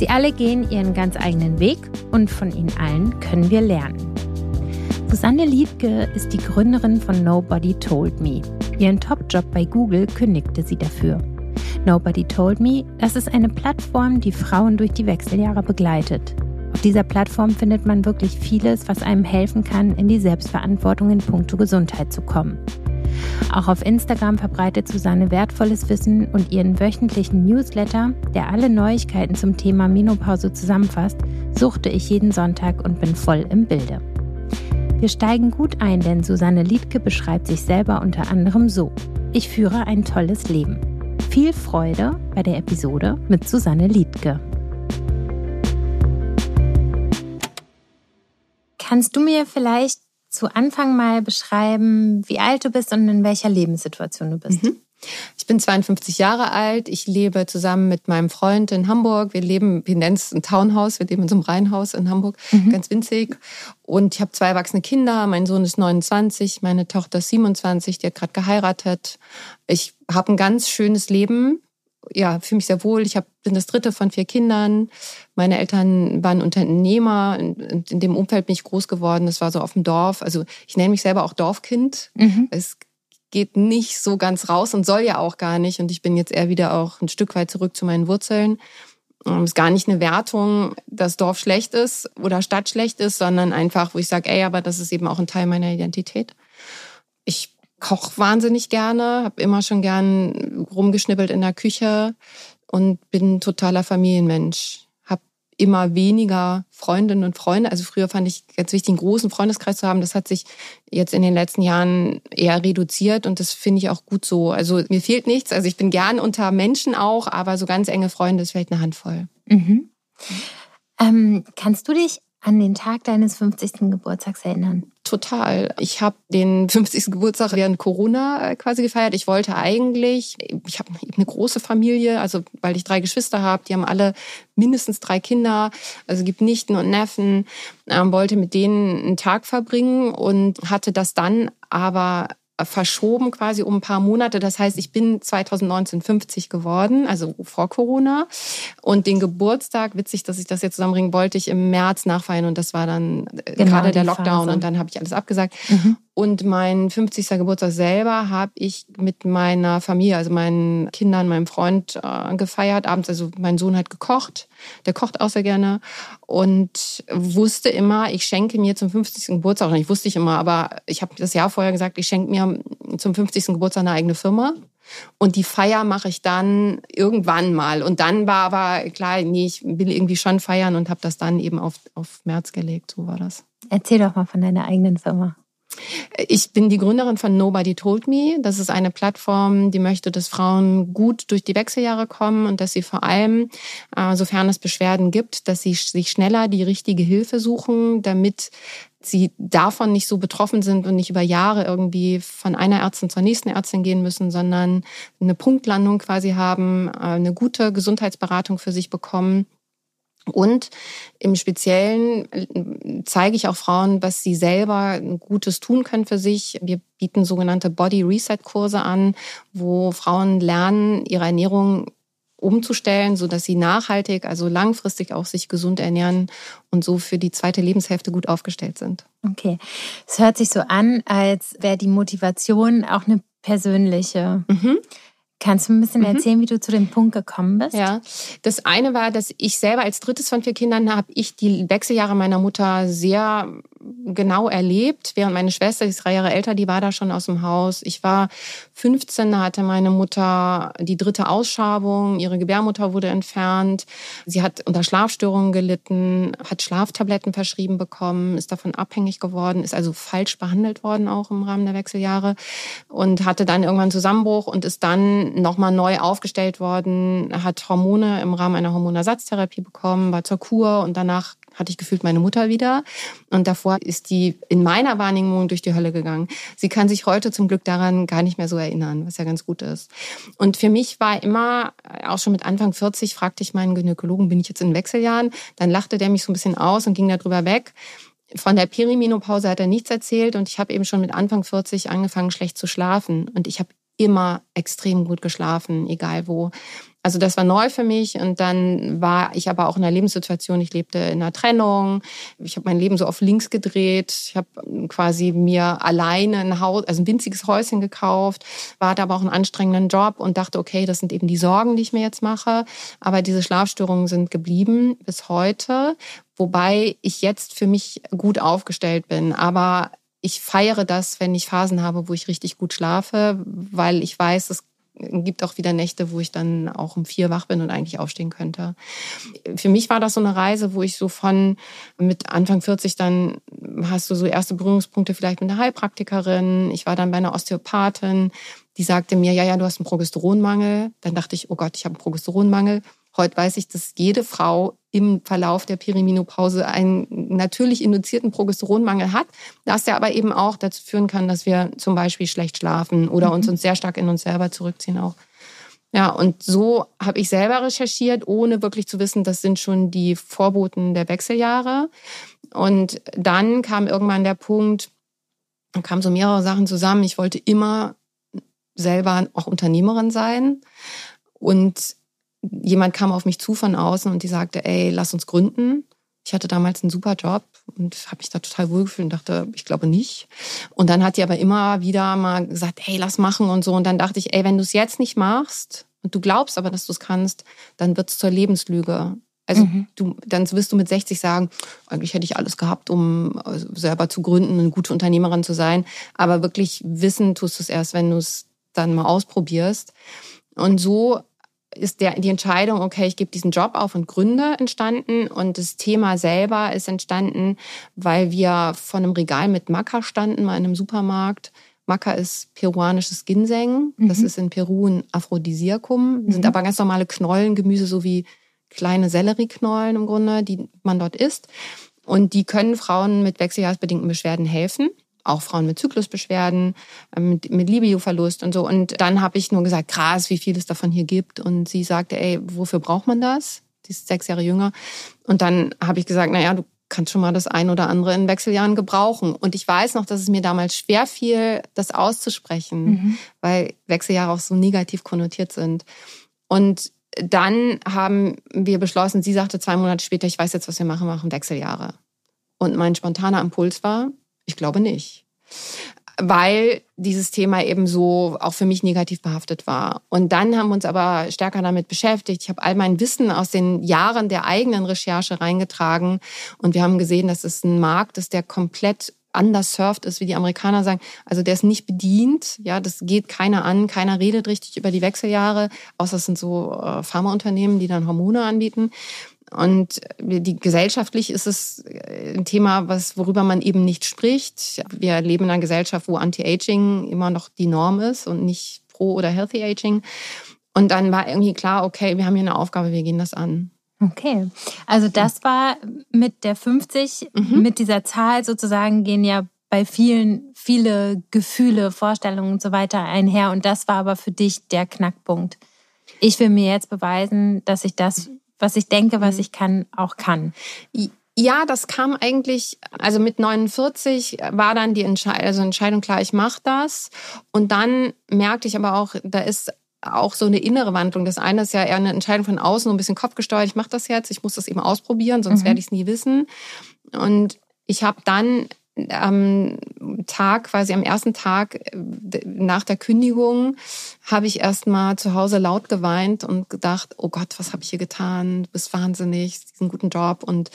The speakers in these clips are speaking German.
Sie alle gehen ihren ganz eigenen Weg und von ihnen allen können wir lernen. Susanne Liedke ist die Gründerin von Nobody Told Me. Ihren Top-Job bei Google kündigte sie dafür. Nobody Told Me, das ist eine Plattform, die Frauen durch die Wechseljahre begleitet. Auf dieser Plattform findet man wirklich vieles, was einem helfen kann, in die Selbstverantwortung in puncto Gesundheit zu kommen. Auch auf Instagram verbreitet Susanne wertvolles Wissen und ihren wöchentlichen Newsletter, der alle Neuigkeiten zum Thema Menopause zusammenfasst, suchte ich jeden Sonntag und bin voll im Bilde. Wir steigen gut ein, denn Susanne Liedke beschreibt sich selber unter anderem so. Ich führe ein tolles Leben. Viel Freude bei der Episode mit Susanne Liedke. Kannst du mir vielleicht zu Anfang mal beschreiben, wie alt du bist und in welcher Lebenssituation du bist? Mhm. Ich bin 52 Jahre alt. Ich lebe zusammen mit meinem Freund in Hamburg. Wir leben, wir nennen es ein Townhouse. Wir leben in so einem Reihenhaus in Hamburg, mhm. ganz winzig. Und ich habe zwei erwachsene Kinder. Mein Sohn ist 29, meine Tochter ist 27, die hat gerade geheiratet. Ich habe ein ganz schönes Leben ja, fühle mich sehr wohl. Ich hab, bin das dritte von vier Kindern. Meine Eltern waren Unternehmer. In, in dem Umfeld bin ich groß geworden. Das war so auf dem Dorf. Also ich nenne mich selber auch Dorfkind. Mhm. Es geht nicht so ganz raus und soll ja auch gar nicht. Und ich bin jetzt eher wieder auch ein Stück weit zurück zu meinen Wurzeln. Es ist gar nicht eine Wertung, dass Dorf schlecht ist oder Stadt schlecht ist, sondern einfach, wo ich sage, ey, aber das ist eben auch ein Teil meiner Identität. Koche wahnsinnig gerne, habe immer schon gern rumgeschnippelt in der Küche und bin totaler Familienmensch. Habe immer weniger Freundinnen und Freunde. Also früher fand ich ganz wichtig, einen großen Freundeskreis zu haben. Das hat sich jetzt in den letzten Jahren eher reduziert und das finde ich auch gut so. Also mir fehlt nichts. Also ich bin gern unter Menschen auch, aber so ganz enge Freunde ist vielleicht eine Handvoll. Mhm. Ähm, kannst du dich an den Tag deines 50. Geburtstags erinnern? Total. Ich habe den 50. Geburtstag während Corona äh, quasi gefeiert. Ich wollte eigentlich, ich habe eine große Familie, also weil ich drei Geschwister habe, die haben alle mindestens drei Kinder, also gibt Nichten und Neffen, ähm, wollte mit denen einen Tag verbringen und hatte das dann aber verschoben quasi um ein paar Monate. Das heißt, ich bin 2019 50 geworden, also vor Corona. Und den Geburtstag, witzig, dass ich das jetzt zusammenbringen wollte, ich im März nachfeiern und das war dann äh, genau, gerade der Lockdown Phase. und dann habe ich alles abgesagt. Mhm. Und mein 50. Geburtstag selber habe ich mit meiner Familie, also meinen Kindern, meinem Freund äh, gefeiert. Abends, also mein Sohn hat gekocht. Der kocht auch sehr gerne. Und wusste immer, ich schenke mir zum 50. Geburtstag, nicht wusste ich immer, aber ich habe das Jahr vorher gesagt, ich schenke mir zum 50. Geburtstag eine eigene Firma. Und die Feier mache ich dann irgendwann mal. Und dann war aber klar, nee, ich will irgendwie schon feiern und habe das dann eben auf, auf März gelegt. So war das. Erzähl doch mal von deiner eigenen Firma. Ich bin die Gründerin von Nobody Told Me. Das ist eine Plattform, die möchte, dass Frauen gut durch die Wechseljahre kommen und dass sie vor allem, äh, sofern es Beschwerden gibt, dass sie sich schneller die richtige Hilfe suchen, damit sie davon nicht so betroffen sind und nicht über Jahre irgendwie von einer Ärztin zur nächsten Ärztin gehen müssen, sondern eine Punktlandung quasi haben, äh, eine gute Gesundheitsberatung für sich bekommen und im Speziellen äh, zeige ich auch Frauen, was sie selber Gutes tun können für sich. Wir bieten sogenannte Body Reset Kurse an, wo Frauen lernen, ihre Ernährung umzustellen, so dass sie nachhaltig, also langfristig auch sich gesund ernähren und so für die zweite Lebenshälfte gut aufgestellt sind. Okay. Es hört sich so an, als wäre die Motivation auch eine persönliche. Mhm. Kannst du ein bisschen mhm. erzählen, wie du zu dem Punkt gekommen bist? Ja, das eine war, dass ich selber als drittes von vier Kindern habe ich die Wechseljahre meiner Mutter sehr genau erlebt, während meine Schwester, die ist drei Jahre älter, die war da schon aus dem Haus. Ich war 15, da hatte meine Mutter die dritte Ausschabung, ihre Gebärmutter wurde entfernt. Sie hat unter Schlafstörungen gelitten, hat Schlaftabletten verschrieben bekommen, ist davon abhängig geworden, ist also falsch behandelt worden auch im Rahmen der Wechseljahre und hatte dann irgendwann Zusammenbruch und ist dann nochmal neu aufgestellt worden, hat Hormone im Rahmen einer Hormonersatztherapie bekommen, war zur Kur und danach hatte ich gefühlt meine Mutter wieder. Und davor ist die in meiner Wahrnehmung durch die Hölle gegangen. Sie kann sich heute zum Glück daran gar nicht mehr so erinnern, was ja ganz gut ist. Und für mich war immer, auch schon mit Anfang 40, fragte ich meinen Gynäkologen, bin ich jetzt in Wechseljahren? Dann lachte der mich so ein bisschen aus und ging darüber weg. Von der Perimenopause hat er nichts erzählt und ich habe eben schon mit Anfang 40 angefangen, schlecht zu schlafen. Und ich habe immer extrem gut geschlafen, egal wo. Also das war neu für mich und dann war ich aber auch in einer Lebenssituation, ich lebte in einer Trennung, ich habe mein Leben so auf links gedreht, ich habe quasi mir alleine ein Haus, also ein winziges Häuschen gekauft, war da aber auch einen anstrengenden Job und dachte, okay, das sind eben die Sorgen, die ich mir jetzt mache, aber diese Schlafstörungen sind geblieben bis heute, wobei ich jetzt für mich gut aufgestellt bin, aber ich feiere das, wenn ich Phasen habe, wo ich richtig gut schlafe, weil ich weiß, es gibt auch wieder Nächte, wo ich dann auch um vier wach bin und eigentlich aufstehen könnte. Für mich war das so eine Reise, wo ich so von mit Anfang 40 dann hast du so erste Berührungspunkte vielleicht mit einer Heilpraktikerin. Ich war dann bei einer Osteopathin, die sagte mir, ja, ja, du hast einen Progesteronmangel. Dann dachte ich, oh Gott, ich habe einen Progesteronmangel. Heute weiß ich, dass jede Frau im Verlauf der Perimenopause einen natürlich induzierten Progesteronmangel hat, dass der aber eben auch dazu führen kann, dass wir zum Beispiel schlecht schlafen oder mhm. uns, uns sehr stark in uns selber zurückziehen auch. Ja, und so habe ich selber recherchiert, ohne wirklich zu wissen, das sind schon die Vorboten der Wechseljahre. Und dann kam irgendwann der Punkt, dann kamen so mehrere Sachen zusammen. Ich wollte immer selber auch Unternehmerin sein. Und jemand kam auf mich zu von außen und die sagte, ey, lass uns gründen. Ich hatte damals einen super Job und habe mich da total wohlgefühlt und dachte, ich glaube nicht. Und dann hat die aber immer wieder mal gesagt, hey, lass machen und so. Und dann dachte ich, ey, wenn du es jetzt nicht machst und du glaubst aber, dass du es kannst, dann wird es zur Lebenslüge. Also mhm. du, dann wirst du mit 60 sagen, eigentlich hätte ich alles gehabt, um äh, selber zu gründen, eine gute Unternehmerin zu sein. Aber wirklich wissen tust du es erst, wenn du es dann mal ausprobierst. Und so ist der, die Entscheidung, okay, ich gebe diesen Job auf und gründe entstanden. Und das Thema selber ist entstanden, weil wir vor einem Regal mit Maca standen, mal in einem Supermarkt. Maca ist peruanisches Ginseng. Das mhm. ist in Peru ein Aphrodisiakum. Mhm. Sind aber ganz normale Knollen, Gemüse, so wie kleine Sellerieknollen im Grunde, die man dort isst. Und die können Frauen mit wechseljahresbedingten Beschwerden helfen auch Frauen mit Zyklusbeschwerden, ähm, mit, mit Libido-Verlust und so. Und dann habe ich nur gesagt, krass, wie viel es davon hier gibt. Und sie sagte, ey, wofür braucht man das? Die ist sechs Jahre jünger. Und dann habe ich gesagt, naja, du kannst schon mal das ein oder andere in Wechseljahren gebrauchen. Und ich weiß noch, dass es mir damals schwer fiel, das auszusprechen, mhm. weil Wechseljahre auch so negativ konnotiert sind. Und dann haben wir beschlossen, sie sagte zwei Monate später, ich weiß jetzt, was wir machen, machen Wechseljahre. Und mein spontaner Impuls war, ich glaube nicht. Weil dieses Thema eben so auch für mich negativ behaftet war. Und dann haben wir uns aber stärker damit beschäftigt. Ich habe all mein Wissen aus den Jahren der eigenen Recherche reingetragen. Und wir haben gesehen, dass es ein Markt ist, der komplett anders surft ist, wie die Amerikaner sagen. Also der ist nicht bedient, ja, das geht keiner an, keiner redet richtig über die Wechseljahre, außer es sind so äh, Pharmaunternehmen, die dann Hormone anbieten. Und die, gesellschaftlich ist es äh, ein Thema, was, worüber man eben nicht spricht. Wir leben in einer Gesellschaft, wo Anti-Aging immer noch die Norm ist und nicht Pro- oder Healthy Aging. Und dann war irgendwie klar, okay, wir haben hier eine Aufgabe, wir gehen das an. Okay, also das war mit der 50, mhm. mit dieser Zahl sozusagen gehen ja bei vielen viele Gefühle, Vorstellungen und so weiter einher. Und das war aber für dich der Knackpunkt. Ich will mir jetzt beweisen, dass ich das was ich denke, was mhm. ich kann, auch kann. Ja, das kam eigentlich, also mit 49 war dann die Entscheidung, also Entscheidung klar, ich mache das. Und dann merkte ich aber auch, da ist auch so eine innere Wandlung. Das eine ist ja eher eine Entscheidung von außen, so ein bisschen kopfgesteuert, ich mache das jetzt, ich muss das eben ausprobieren, sonst mhm. werde ich es nie wissen. Und ich habe dann ähm, Tag, quasi am ersten Tag äh, nach der Kündigung, habe ich erst mal zu Hause laut geweint und gedacht, oh Gott, was habe ich hier getan? Du bist wahnsinnig, diesen guten Job und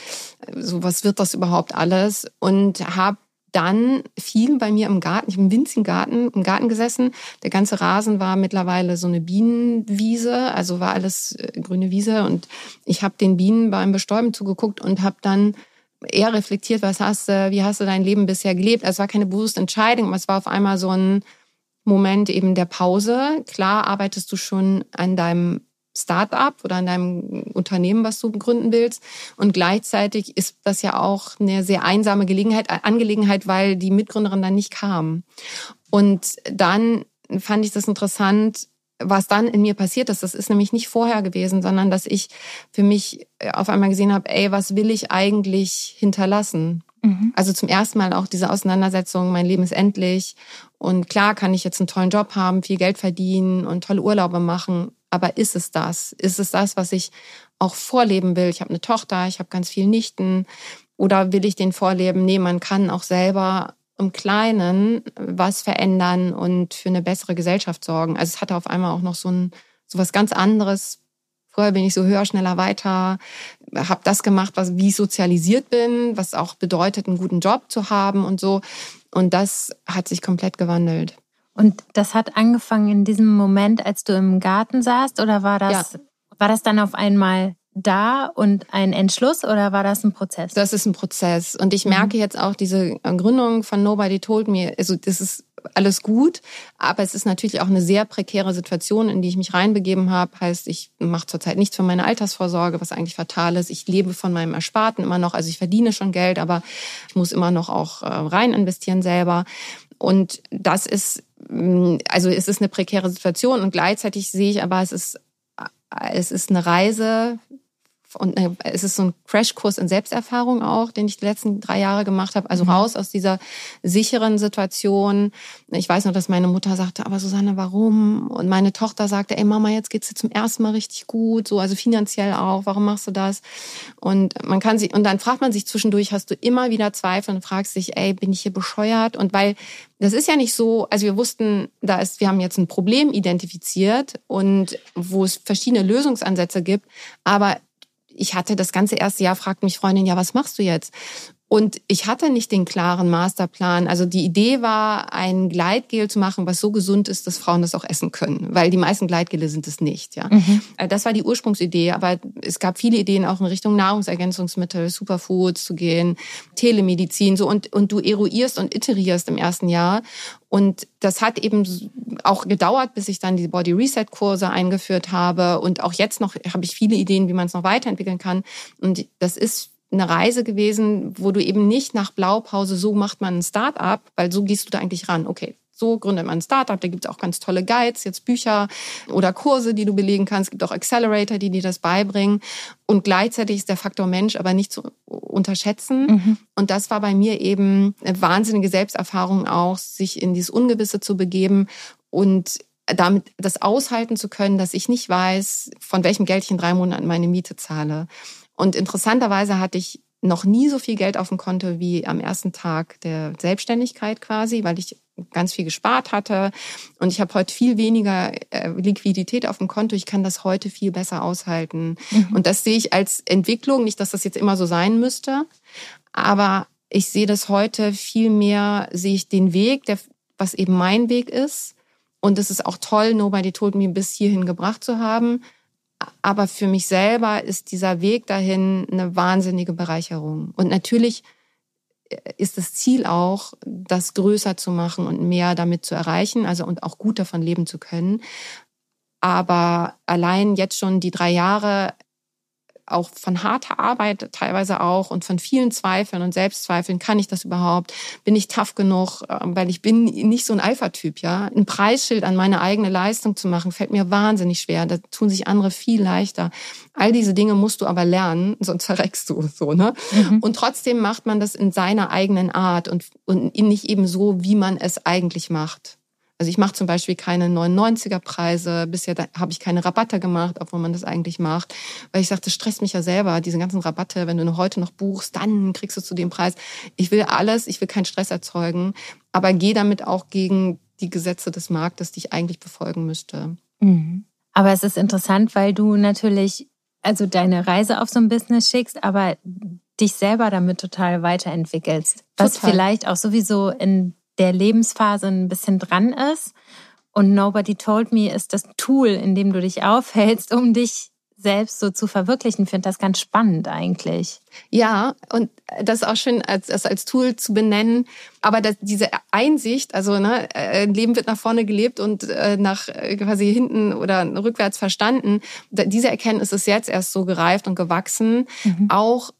äh, so, was wird das überhaupt alles? Und habe dann viel bei mir im Garten, ich habe einen winzigen Garten, im Garten gesessen. Der ganze Rasen war mittlerweile so eine Bienenwiese, also war alles äh, grüne Wiese. Und ich habe den Bienen beim Bestäuben zugeguckt und habe dann eher reflektiert, was hast du, wie hast du dein Leben bisher gelebt. Also es war keine bewusste Entscheidung, aber es war auf einmal so ein Moment eben der Pause. Klar arbeitest du schon an deinem Start-up oder in deinem Unternehmen, was du gründen willst. Und gleichzeitig ist das ja auch eine sehr einsame Gelegenheit, äh, Angelegenheit, weil die Mitgründerin dann nicht kam. Und dann fand ich das interessant, was dann in mir passiert ist. Das ist nämlich nicht vorher gewesen, sondern dass ich für mich äh, auf einmal gesehen habe, ey, was will ich eigentlich hinterlassen? Mhm. Also zum ersten Mal auch diese Auseinandersetzung, mein Leben ist endlich. Und klar kann ich jetzt einen tollen Job haben, viel Geld verdienen und tolle Urlaube machen. Aber ist es das? Ist es das, was ich auch vorleben will? Ich habe eine Tochter, ich habe ganz viele Nichten. Oder will ich den vorleben? Nee, man kann auch selber im Kleinen was verändern und für eine bessere Gesellschaft sorgen. Also es hatte auf einmal auch noch so ein so was ganz anderes. Früher bin ich so höher, schneller, weiter, habe das gemacht, was wie ich sozialisiert bin, was auch bedeutet, einen guten Job zu haben und so. Und das hat sich komplett gewandelt. Und das hat angefangen in diesem Moment, als du im Garten saßt, oder war das, ja. war das dann auf einmal da und ein Entschluss oder war das ein Prozess? Das ist ein Prozess. Und ich merke mhm. jetzt auch diese Gründung von Nobody Told Me, also das ist alles gut, aber es ist natürlich auch eine sehr prekäre Situation, in die ich mich reinbegeben habe. Heißt, ich mache zurzeit nichts für meine Altersvorsorge, was eigentlich fatal ist. Ich lebe von meinem Ersparten immer noch, also ich verdiene schon Geld, aber ich muss immer noch auch äh, rein investieren selber. Und das ist Mm, also es ist eine prekäre Situation und gleichzeitig sehe ich aber, es ist, es ist eine Reise und eine, es ist so ein Crashkurs in Selbsterfahrung auch, den ich die letzten drei Jahre gemacht habe. Also mhm. raus aus dieser sicheren Situation. Ich weiß noch, dass meine Mutter sagte, aber Susanne, warum? Und meine Tochter sagte, ey Mama, jetzt geht's dir zum ersten Mal richtig gut, so also finanziell auch. Warum machst du das? Und man kann sich und dann fragt man sich zwischendurch, hast du immer wieder Zweifel und fragst dich, ey, bin ich hier bescheuert? Und weil das ist ja nicht so, also wir wussten, da ist, wir haben jetzt ein Problem identifiziert und wo es verschiedene Lösungsansätze gibt, aber ich hatte das ganze erste Jahr, fragt mich Freundin, ja, was machst du jetzt? Und ich hatte nicht den klaren Masterplan. Also die Idee war, ein Gleitgel zu machen, was so gesund ist, dass Frauen das auch essen können. Weil die meisten Gleitgele sind es nicht. Ja, mhm. Äh, Das war die Ursprungsidee. Aber es gab viele Ideen auch in Richtung Nahrungsergänzungsmittel, Superfoods zu gehen, Telemedizin. So und, und du eruierst und iterierst im ersten Jahr. Und das hat eben auch gedauert, bis ich dann die Body Reset Kurse eingeführt habe. Und auch jetzt noch habe ich viele Ideen, wie man es noch weiterentwickeln kann. Und das ist eine Reise gewesen, wo du eben nicht nach Blaupause, so macht man ein Start-up, weil so gehst du da eigentlich ran. Okay, so gründet man ein Startup. Da gibt es auch ganz tolle Guides, jetzt Bücher oder Kurse, die du belegen kannst. Es gibt auch Accelerator, die dir das beibringen. Und gleichzeitig ist der Faktor Mensch aber nicht zu unterschätzen. Mhm. Und das war bei mir eben eine wahnsinnige Selbsterfahrung auch, sich in dieses Ungewisse zu begeben und damit das aushalten zu können, dass ich nicht weiß, von welchem Geld ich in drei Monaten meine Miete zahle. Und interessanterweise hatte ich noch nie so viel Geld auf dem Konto wie am ersten Tag der Selbstständigkeit quasi, weil ich ganz viel gespart hatte. Und ich habe heute viel weniger äh, Liquidität auf dem Konto. Ich kann das heute viel besser aushalten. Mhm. Und das sehe ich als Entwicklung, nicht, dass das jetzt immer so sein müsste, aber ich sehe das heute viel mehr, sehe ich den Weg, der, was eben mein Weg ist. Und es ist auch toll, Nobody Told Me bis hierhin gebracht zu haben. Aber für mich selber ist dieser Weg dahin eine wahnsinnige Bereicherung. Und natürlich äh, ist das Ziel auch, das größer zu machen und mehr damit zu erreichen, also und auch gut davon leben zu können. Aber allein jetzt schon die drei Jahre auch von harter Arbeit teilweise auch und von vielen Zweifeln und Selbstzweifeln, kann ich das überhaupt? Bin ich tough genug? Ähm, weil ich bin nicht so ein Alpha-Typ, ja. Ein Preisschild an meine eigene Leistung zu machen, fällt mir wahnsinnig schwer. Da tun sich andere viel leichter. All diese Dinge musst du aber lernen, sonst verreckst du so, ne? Mhm. Und trotzdem macht man das in seiner eigenen Art und, und nicht eben so, wie man es eigentlich macht. Also ich mache zum Beispiel keine 99er Preise. Bisher habe ich keine Rabatte gemacht, obwohl man das eigentlich macht. Weil ich sagte, stresst mich ja selber, diese ganzen Rabatte. Wenn du heute noch buchst, dann kriegst du zu dem Preis. Ich will alles, ich will keinen Stress erzeugen, aber gehe damit auch gegen die Gesetze des Marktes, die ich eigentlich befolgen müsste. Mhm. Aber es ist interessant, weil du natürlich also deine Reise auf so ein Business schickst, aber dich selber damit total weiterentwickelst. Was total. vielleicht auch sowieso in der Lebensphase ein bisschen dran ist. Und Nobody Told Me ist das Tool, in dem du dich aufhältst, um dich selbst so zu verwirklichen. Ich finde das ganz spannend eigentlich. Ja, und das ist auch schön, als, das als Tool zu benennen. Aber das, diese Einsicht, also ne, ein Leben wird nach vorne gelebt und äh, nach äh, quasi hinten oder rückwärts verstanden. Diese Erkenntnis ist jetzt erst so gereift und gewachsen. Mhm. Auch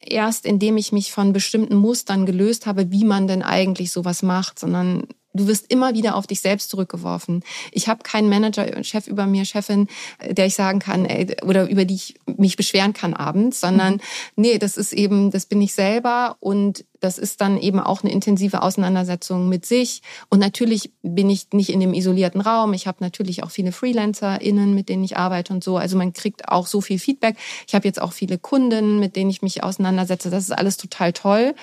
erst, indem ich mich von bestimmten Mustern gelöst habe, wie man denn eigentlich sowas macht, sondern Du wirst immer wieder auf dich selbst zurückgeworfen. Ich habe keinen Manager, Chef über mir, Chefin, der ich sagen kann ey, oder über die ich mich beschweren kann abends, sondern mhm. nee, das ist eben, das bin ich selber und das ist dann eben auch eine intensive Auseinandersetzung mit sich. Und natürlich bin ich nicht in dem isolierten Raum. Ich habe natürlich auch viele FreelancerInnen, mit denen ich arbeite und so. Also man kriegt auch so viel Feedback. Ich habe jetzt auch viele Kunden, mit denen ich mich auseinandersetze. Das ist alles total toll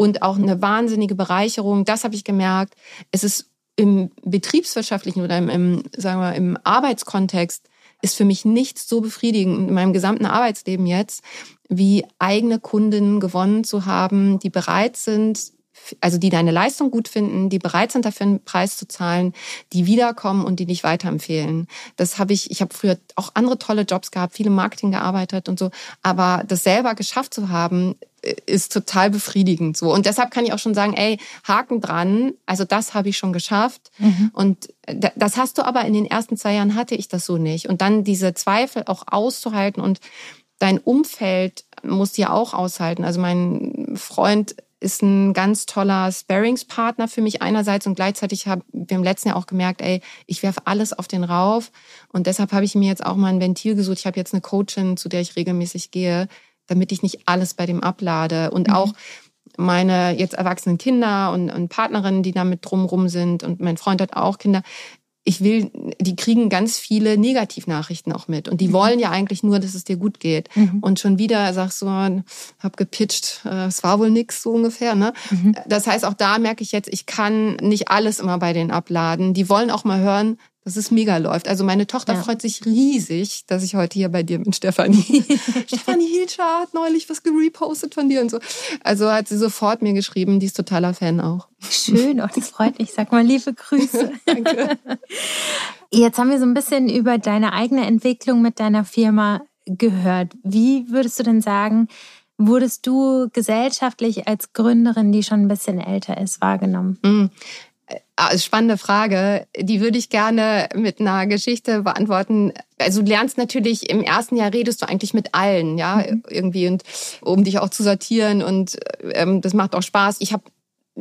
und auch eine wahnsinnige Bereicherung. Das habe ich gemerkt. Es ist im betriebswirtschaftlichen oder im, im sagen wir, im Arbeitskontext ist für mich nichts so befriedigend in meinem gesamten Arbeitsleben jetzt, wie eigene Kundinnen gewonnen zu haben, die bereit sind, also die deine Leistung gut finden, die bereit sind dafür einen Preis zu zahlen, die wiederkommen und die dich weiterempfehlen. Das habe ich, ich habe früher auch andere tolle Jobs gehabt, viele Marketing gearbeitet und so, aber das selber geschafft zu haben, ist total befriedigend so und deshalb kann ich auch schon sagen, ey, Haken dran, also das habe ich schon geschafft mhm. und das hast du aber in den ersten zwei Jahren hatte ich das so nicht und dann diese Zweifel auch auszuhalten und dein Umfeld muss ja auch aushalten. Also mein Freund ist ein ganz toller Sparingspartner für mich einerseits und gleichzeitig haben wir im letzten Jahr auch gemerkt, ey, ich werfe alles auf den Rauf und deshalb habe ich mir jetzt auch mal ein Ventil gesucht. Ich habe jetzt eine Coachin, zu der ich regelmäßig gehe, damit ich nicht alles bei dem ablade und mhm. auch meine jetzt erwachsenen Kinder und, und Partnerinnen, die damit drumrum sind und mein Freund hat auch Kinder, ich will, die kriegen ganz viele Negativnachrichten auch mit. Und die mhm. wollen ja eigentlich nur, dass es dir gut geht. Mhm. Und schon wieder sagst du, hab gepitcht, äh, es war wohl nix, so ungefähr. Ne? Mhm. Das heißt, auch da merke ich jetzt, ich kann nicht alles immer bei denen abladen. Die wollen auch mal hören, dass es mega läuft. Also meine Tochter ja. freut sich riesig, dass ich heute hier bei dir bin, Stefanie. Stefanie Hilscher hat neulich was gerepostet von dir und so. Also hat sie sofort mir geschrieben, die ist totaler Fan auch. Schön, oh, das freut mich. Sag mal liebe Grüße. Danke. Jetzt haben wir so ein bisschen über deine eigene Entwicklung mit deiner Firma gehört. Wie würdest du denn sagen, wurdest du gesellschaftlich als Gründerin, die schon ein bisschen älter ist, wahrgenommen? Mm. Ah, spannende Frage. Die würde ich gerne mit einer Geschichte beantworten. Also du lernst natürlich im ersten Jahr redest du eigentlich mit allen, ja, mhm. irgendwie und um dich auch zu sortieren und ähm, das macht auch Spaß. Ich habe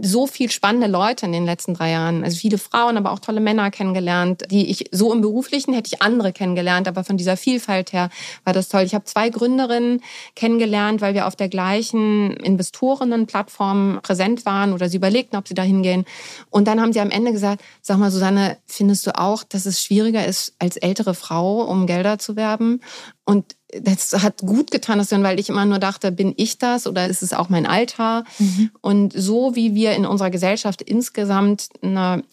so viel spannende Leute in den letzten drei Jahren. Also viele Frauen, aber auch tolle Männer kennengelernt, die ich so im Beruflichen hätte ich andere kennengelernt, aber von dieser Vielfalt her war das toll. Ich habe zwei Gründerinnen kennengelernt, weil wir auf der gleichen Investorinnenplattform präsent waren oder sie überlegten, ob sie da hingehen. Und dann haben sie am Ende gesagt, sag mal, Susanne, findest du auch, dass es schwieriger ist, als ältere Frau um Gelder zu werben? Und das hat gut getan, das dann, weil ich immer nur dachte, bin ich das oder ist es auch mein Alter? Mhm. Und so wie wir in unserer Gesellschaft insgesamt eine,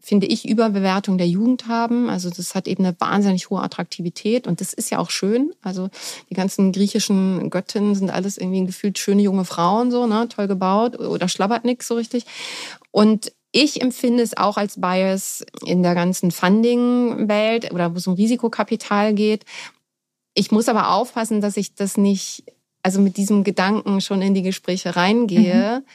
finde ich, Überbewertung der Jugend haben, also das hat eben eine wahnsinnig hohe Attraktivität und das ist ja auch schön. Also die ganzen griechischen Göttinnen sind alles irgendwie gefühlt schöne junge Frauen, so, ne, toll gebaut oder schlabbert nix so richtig. Und ich empfinde es auch als Bias in der ganzen Funding-Welt oder wo es um Risikokapital geht, ich muss aber aufpassen, dass ich das nicht, also mit diesem Gedanken schon in die Gespräche reingehe. Mhm.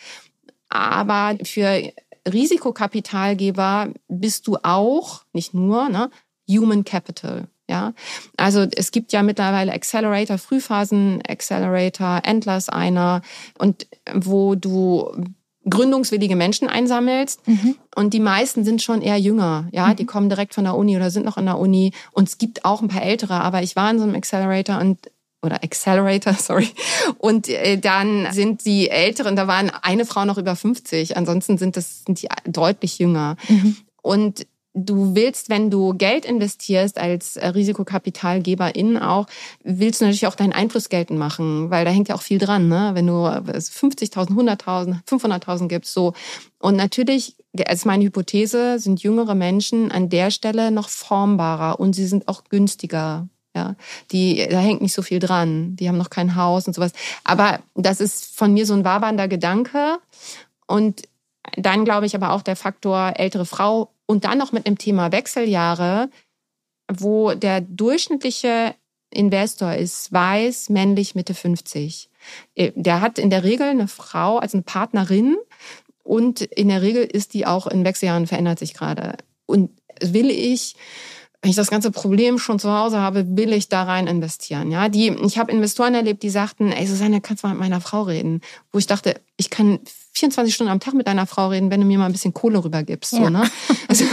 Aber für Risikokapitalgeber bist du auch, nicht nur, ne, Human Capital. Ja, also es gibt ja mittlerweile Accelerator, Frühphasen Accelerator, Endless einer und wo du gründungswillige Menschen einsammelst. Mhm. Und die meisten sind schon eher jünger. Ja, mhm. die kommen direkt von der Uni oder sind noch in der Uni. Und es gibt auch ein paar ältere, aber ich war in so einem Accelerator und oder Accelerator, sorry. Und äh, dann sind die Älteren, da waren eine Frau noch über 50, ansonsten sind das sind die deutlich jünger. Mhm. Und du willst, wenn du Geld investierst als äh, Risikokapitalgeberin auch, willst du natürlich auch deinen Einfluss geltend machen, weil da hängt ja auch viel dran, ne? Wenn du 50.000, 100.000, 500.000 gibst, so. Und natürlich, als meine Hypothese, sind jüngere Menschen an der Stelle noch formbarer und sie sind auch günstiger. Ja, die, da hängt nicht so viel dran. Die haben noch kein Haus und sowas. Aber das ist von mir so ein wabernder Gedanke. Und dann glaube ich aber auch der Faktor ältere Frau und dann noch mit dem Thema Wechseljahre, wo der durchschnittliche Investor ist weiß, männlich, Mitte 50. Äh, der hat in der Regel eine Frau als eine Partnerin und in der Regel ist die auch in Wechseljahren verändert sich gerade. Und will ich wenn ich das ganze Problem schon zu Hause habe, will ich da rein investieren. Ja, die, ich habe Investoren erlebt, die sagten, ey Susanne, kannst du mal mit meiner Frau reden? Wo ich dachte, ich kann 24 Stunden am Tag mit deiner Frau reden, wenn du mir mal ein bisschen Kohle rübergibst. Ja. So, ne? also,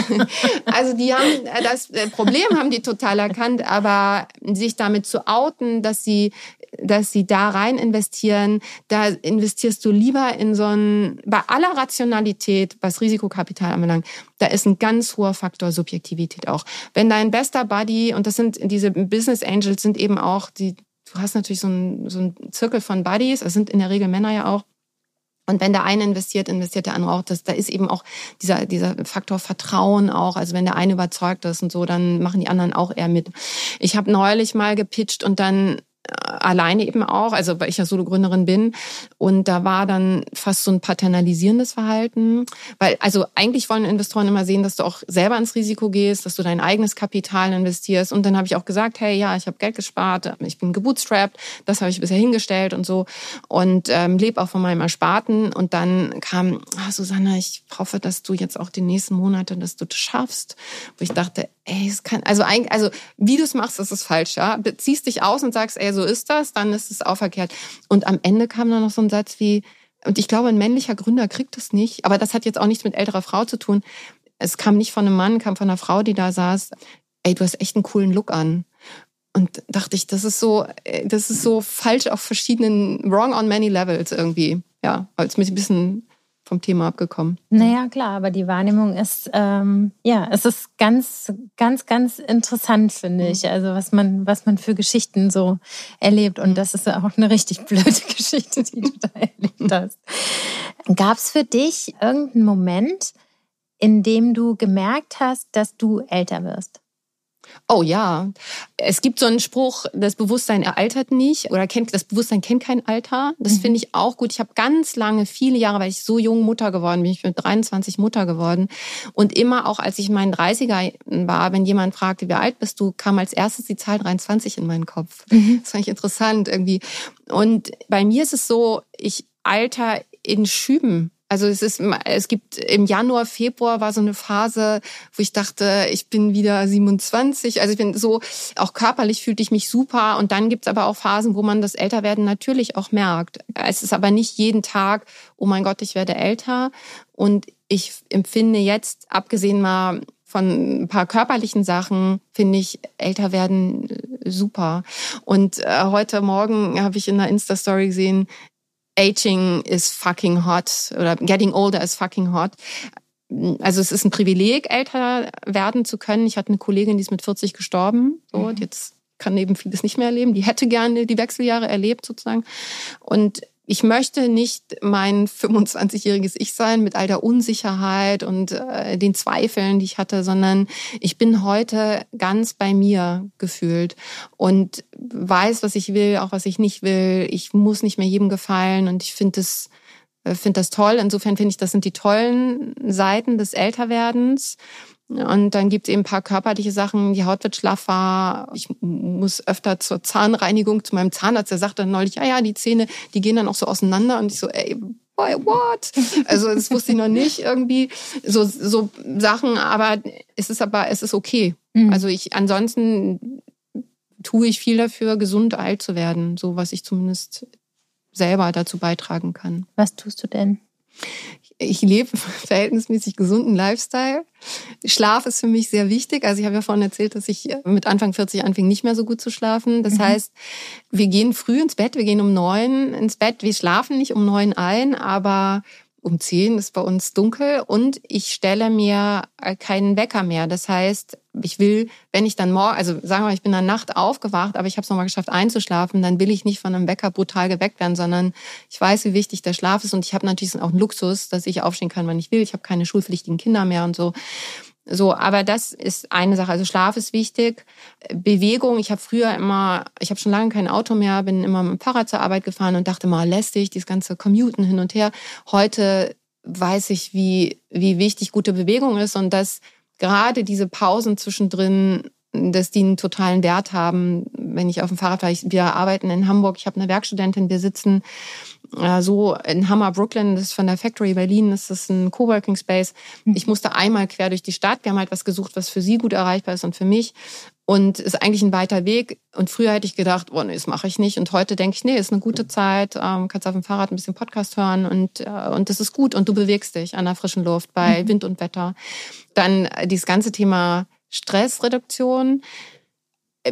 also die haben das Problem haben die total erkannt, aber sich damit zu outen, dass sie dass sie da rein investieren, da investierst du lieber in so ein, bei aller Rationalität, was Risikokapital anbelangt, da ist ein ganz hoher Faktor Subjektivität auch. Wenn dein bester Buddy, und das sind diese Business Angels sind eben auch, die, du hast natürlich so ein, so Zirkel von Buddies, das sind in der Regel Männer ja auch, und wenn der eine investiert, investiert der andere auch. Das, da ist eben auch dieser, dieser Faktor Vertrauen auch. Also wenn der eine überzeugt ist und so, dann machen die anderen auch eher mit. Ich habe neulich mal gepitcht und dann alleine eben auch, also weil ich ja Solo-Gründerin bin. Und da war dann fast so ein paternalisierendes Verhalten. Weil, also eigentlich wollen Investoren immer sehen, dass du auch selber ins Risiko gehst, dass du dein eigenes Kapital investierst. Und dann habe ich auch gesagt, hey, ja, ich habe Geld gespart, ich bin gebootstrapped, das habe ich bisher hingestellt und so. Und ähm, lebe auch von meinem Ersparten. Und dann kam, ah, Susanne, ich hoffe, dass du jetzt auch die nächsten Monate, dass du das schaffst. Wo ich dachte, ey, es kann, also eigentlich, also wie du es machst, ist falsch, ja. Beziehst dich aus und sagst, ey, so ist das, dann ist es auch verkehrt. Und am Ende kam dann noch so ein Satz wie, und ich glaube, ein männlicher Gründer kriegt das nicht, aber das hat jetzt auch nichts mit älterer Frau zu tun. Es kam nicht von einem Mann, kam von einer Frau, die da saß, ey, du hast echt einen coolen Look an. Und dachte ich, das ist so, äh, das ist so falsch auf verschiedenen, wrong on many levels irgendwie. Ja, als mich ein bisschen vom Thema abgekommen. Naja, klar, aber die Wahrnehmung ist, ähm, ja, es ist ganz, ganz, ganz interessant, finde mhm. ich. Also was man, was man für Geschichten so erlebt. Und mhm. das ist auch eine richtig blöde Geschichte, die du da erlebt hast. Gab es für dich irgendeinen Moment, in dem du gemerkt hast, dass du älter wirst? Oh ja, es gibt so einen Spruch, das Bewusstsein ereitert nicht oder kennt das Bewusstsein kennt kein Alter. Das mhm. finde ich auch gut. Ich habe ganz lange, viele Jahre, weil ich so jung Mutter geworden bin, ich bin mit 23 Mutter geworden und immer auch als ich in meinen 30er war, wenn jemand fragte, wie alt bist du, kam als erstes die Zahl 23 in meinen Kopf. Mhm. Das fand ich interessant irgendwie. Und bei mir ist es so, ich alter in Schüben. Also es ist, es gibt im Januar, Februar war so eine Phase, wo ich dachte, ich bin wieder 27. Also ich bin so, auch körperlich fühlte ich mich super. Und dann gibt's aber auch Phasen, wo man das Älterwerden natürlich auch merkt. Es ist aber nicht jeden Tag, oh mein Gott, ich werde älter. Und ich empfinde jetzt, abgesehen mal von ein paar körperlichen Sachen, finde ich älter werden super. Und äh, heute Morgen habe ich in der Insta-Story gesehen, aging is fucking hot oder getting older is fucking hot. Also es ist ein Privileg, älter werden zu können. Ich hatte eine Kollegin, die ist mit 40 gestorben. So, mhm. jetzt kann eben vieles nicht mehr erleben. Die hätte gerne die Wechseljahre erlebt sozusagen. Und ich möchte nicht mein 25-jähriges Ich sein mit all der Unsicherheit und äh, den Zweifeln, die ich hatte, sondern ich bin heute ganz bei mir gefühlt und weiß, was ich will, auch was ich nicht will. Ich muss nicht mehr jedem gefallen und ich finde das äh, finde das toll. Insofern finde ich, das sind die tollen Seiten des Älterwerdens. Und dann gibt es eben ein paar körperliche Sachen. Die Haut wird schlaffer. Ich muss öfter zur Zahnreinigung zu meinem Zahnarzt. Der sagt dann neulich, ja, ja, die Zähne, die gehen dann auch so auseinander. Und ich so, ey, boy, what? Also das wusste ich noch nicht irgendwie. So, so Sachen, aber es ist aber, es ist okay. Mhm. Also ich, ansonsten tue ich viel dafür, gesund alt zu werden. So was ich zumindest selber dazu beitragen kann. Was tust du denn? Ich lebe verhältnismäßig gesunden Lifestyle. Schlaf ist für mich sehr wichtig. Also ich habe ja vorhin erzählt, dass ich mit Anfang 40 anfing, nicht mehr so gut zu schlafen. Das mhm. heißt, wir gehen früh ins Bett, wir gehen um neun ins Bett. Wir schlafen nicht um neun ein, aber um zehn ist bei uns dunkel und ich stelle mir äh, keinen Wecker mehr. Das heißt, ich will, wenn ich dann morgen, also sagen wir mal, ich bin dann Nacht aufgewacht, aber ich habe es nochmal geschafft einzuschlafen, dann will ich nicht von einem Wecker brutal geweckt werden, sondern ich weiß, wie wichtig der Schlaf ist und ich habe natürlich auch einen Luxus, dass ich aufstehen kann, wann ich will. Ich habe keine schulpflichtigen Kinder mehr und so. So, aber das ist eine Sache. Also Schlaf ist wichtig. Bewegung. Ich habe früher immer, ich habe schon lange kein Auto mehr, bin immer mit dem Fahrrad zur Arbeit gefahren und dachte mal, lästig, dieses ganze Commuten hin und her. Heute weiß ich, wie, wie wichtig gute Bewegung ist und dass gerade diese Pausen zwischendrin, dass die einen totalen Wert haben. Wenn ich auf dem Fahrrad fahre, wir arbeiten in Hamburg, ich habe eine Werkstudentin, wir sitzen so in Hammer Brooklyn, das ist von der Factory Berlin, das ist ein Coworking Space. Mhm. Ich musste einmal quer durch die Stadt. Wir haben halt was gesucht, was für sie gut erreichbar ist und für mich. Und ist eigentlich ein weiter Weg. Und früher hätte ich gedacht, oh nee, das mache ich nicht. Und heute denke ich, nee, ist eine gute Zeit. Ähm, kannst auf dem Fahrrad ein bisschen Podcast hören und äh, und das ist gut. Und du bewegst dich an der frischen Luft bei mhm. Wind und Wetter. Dann äh, dieses ganze Thema Stressreduktion.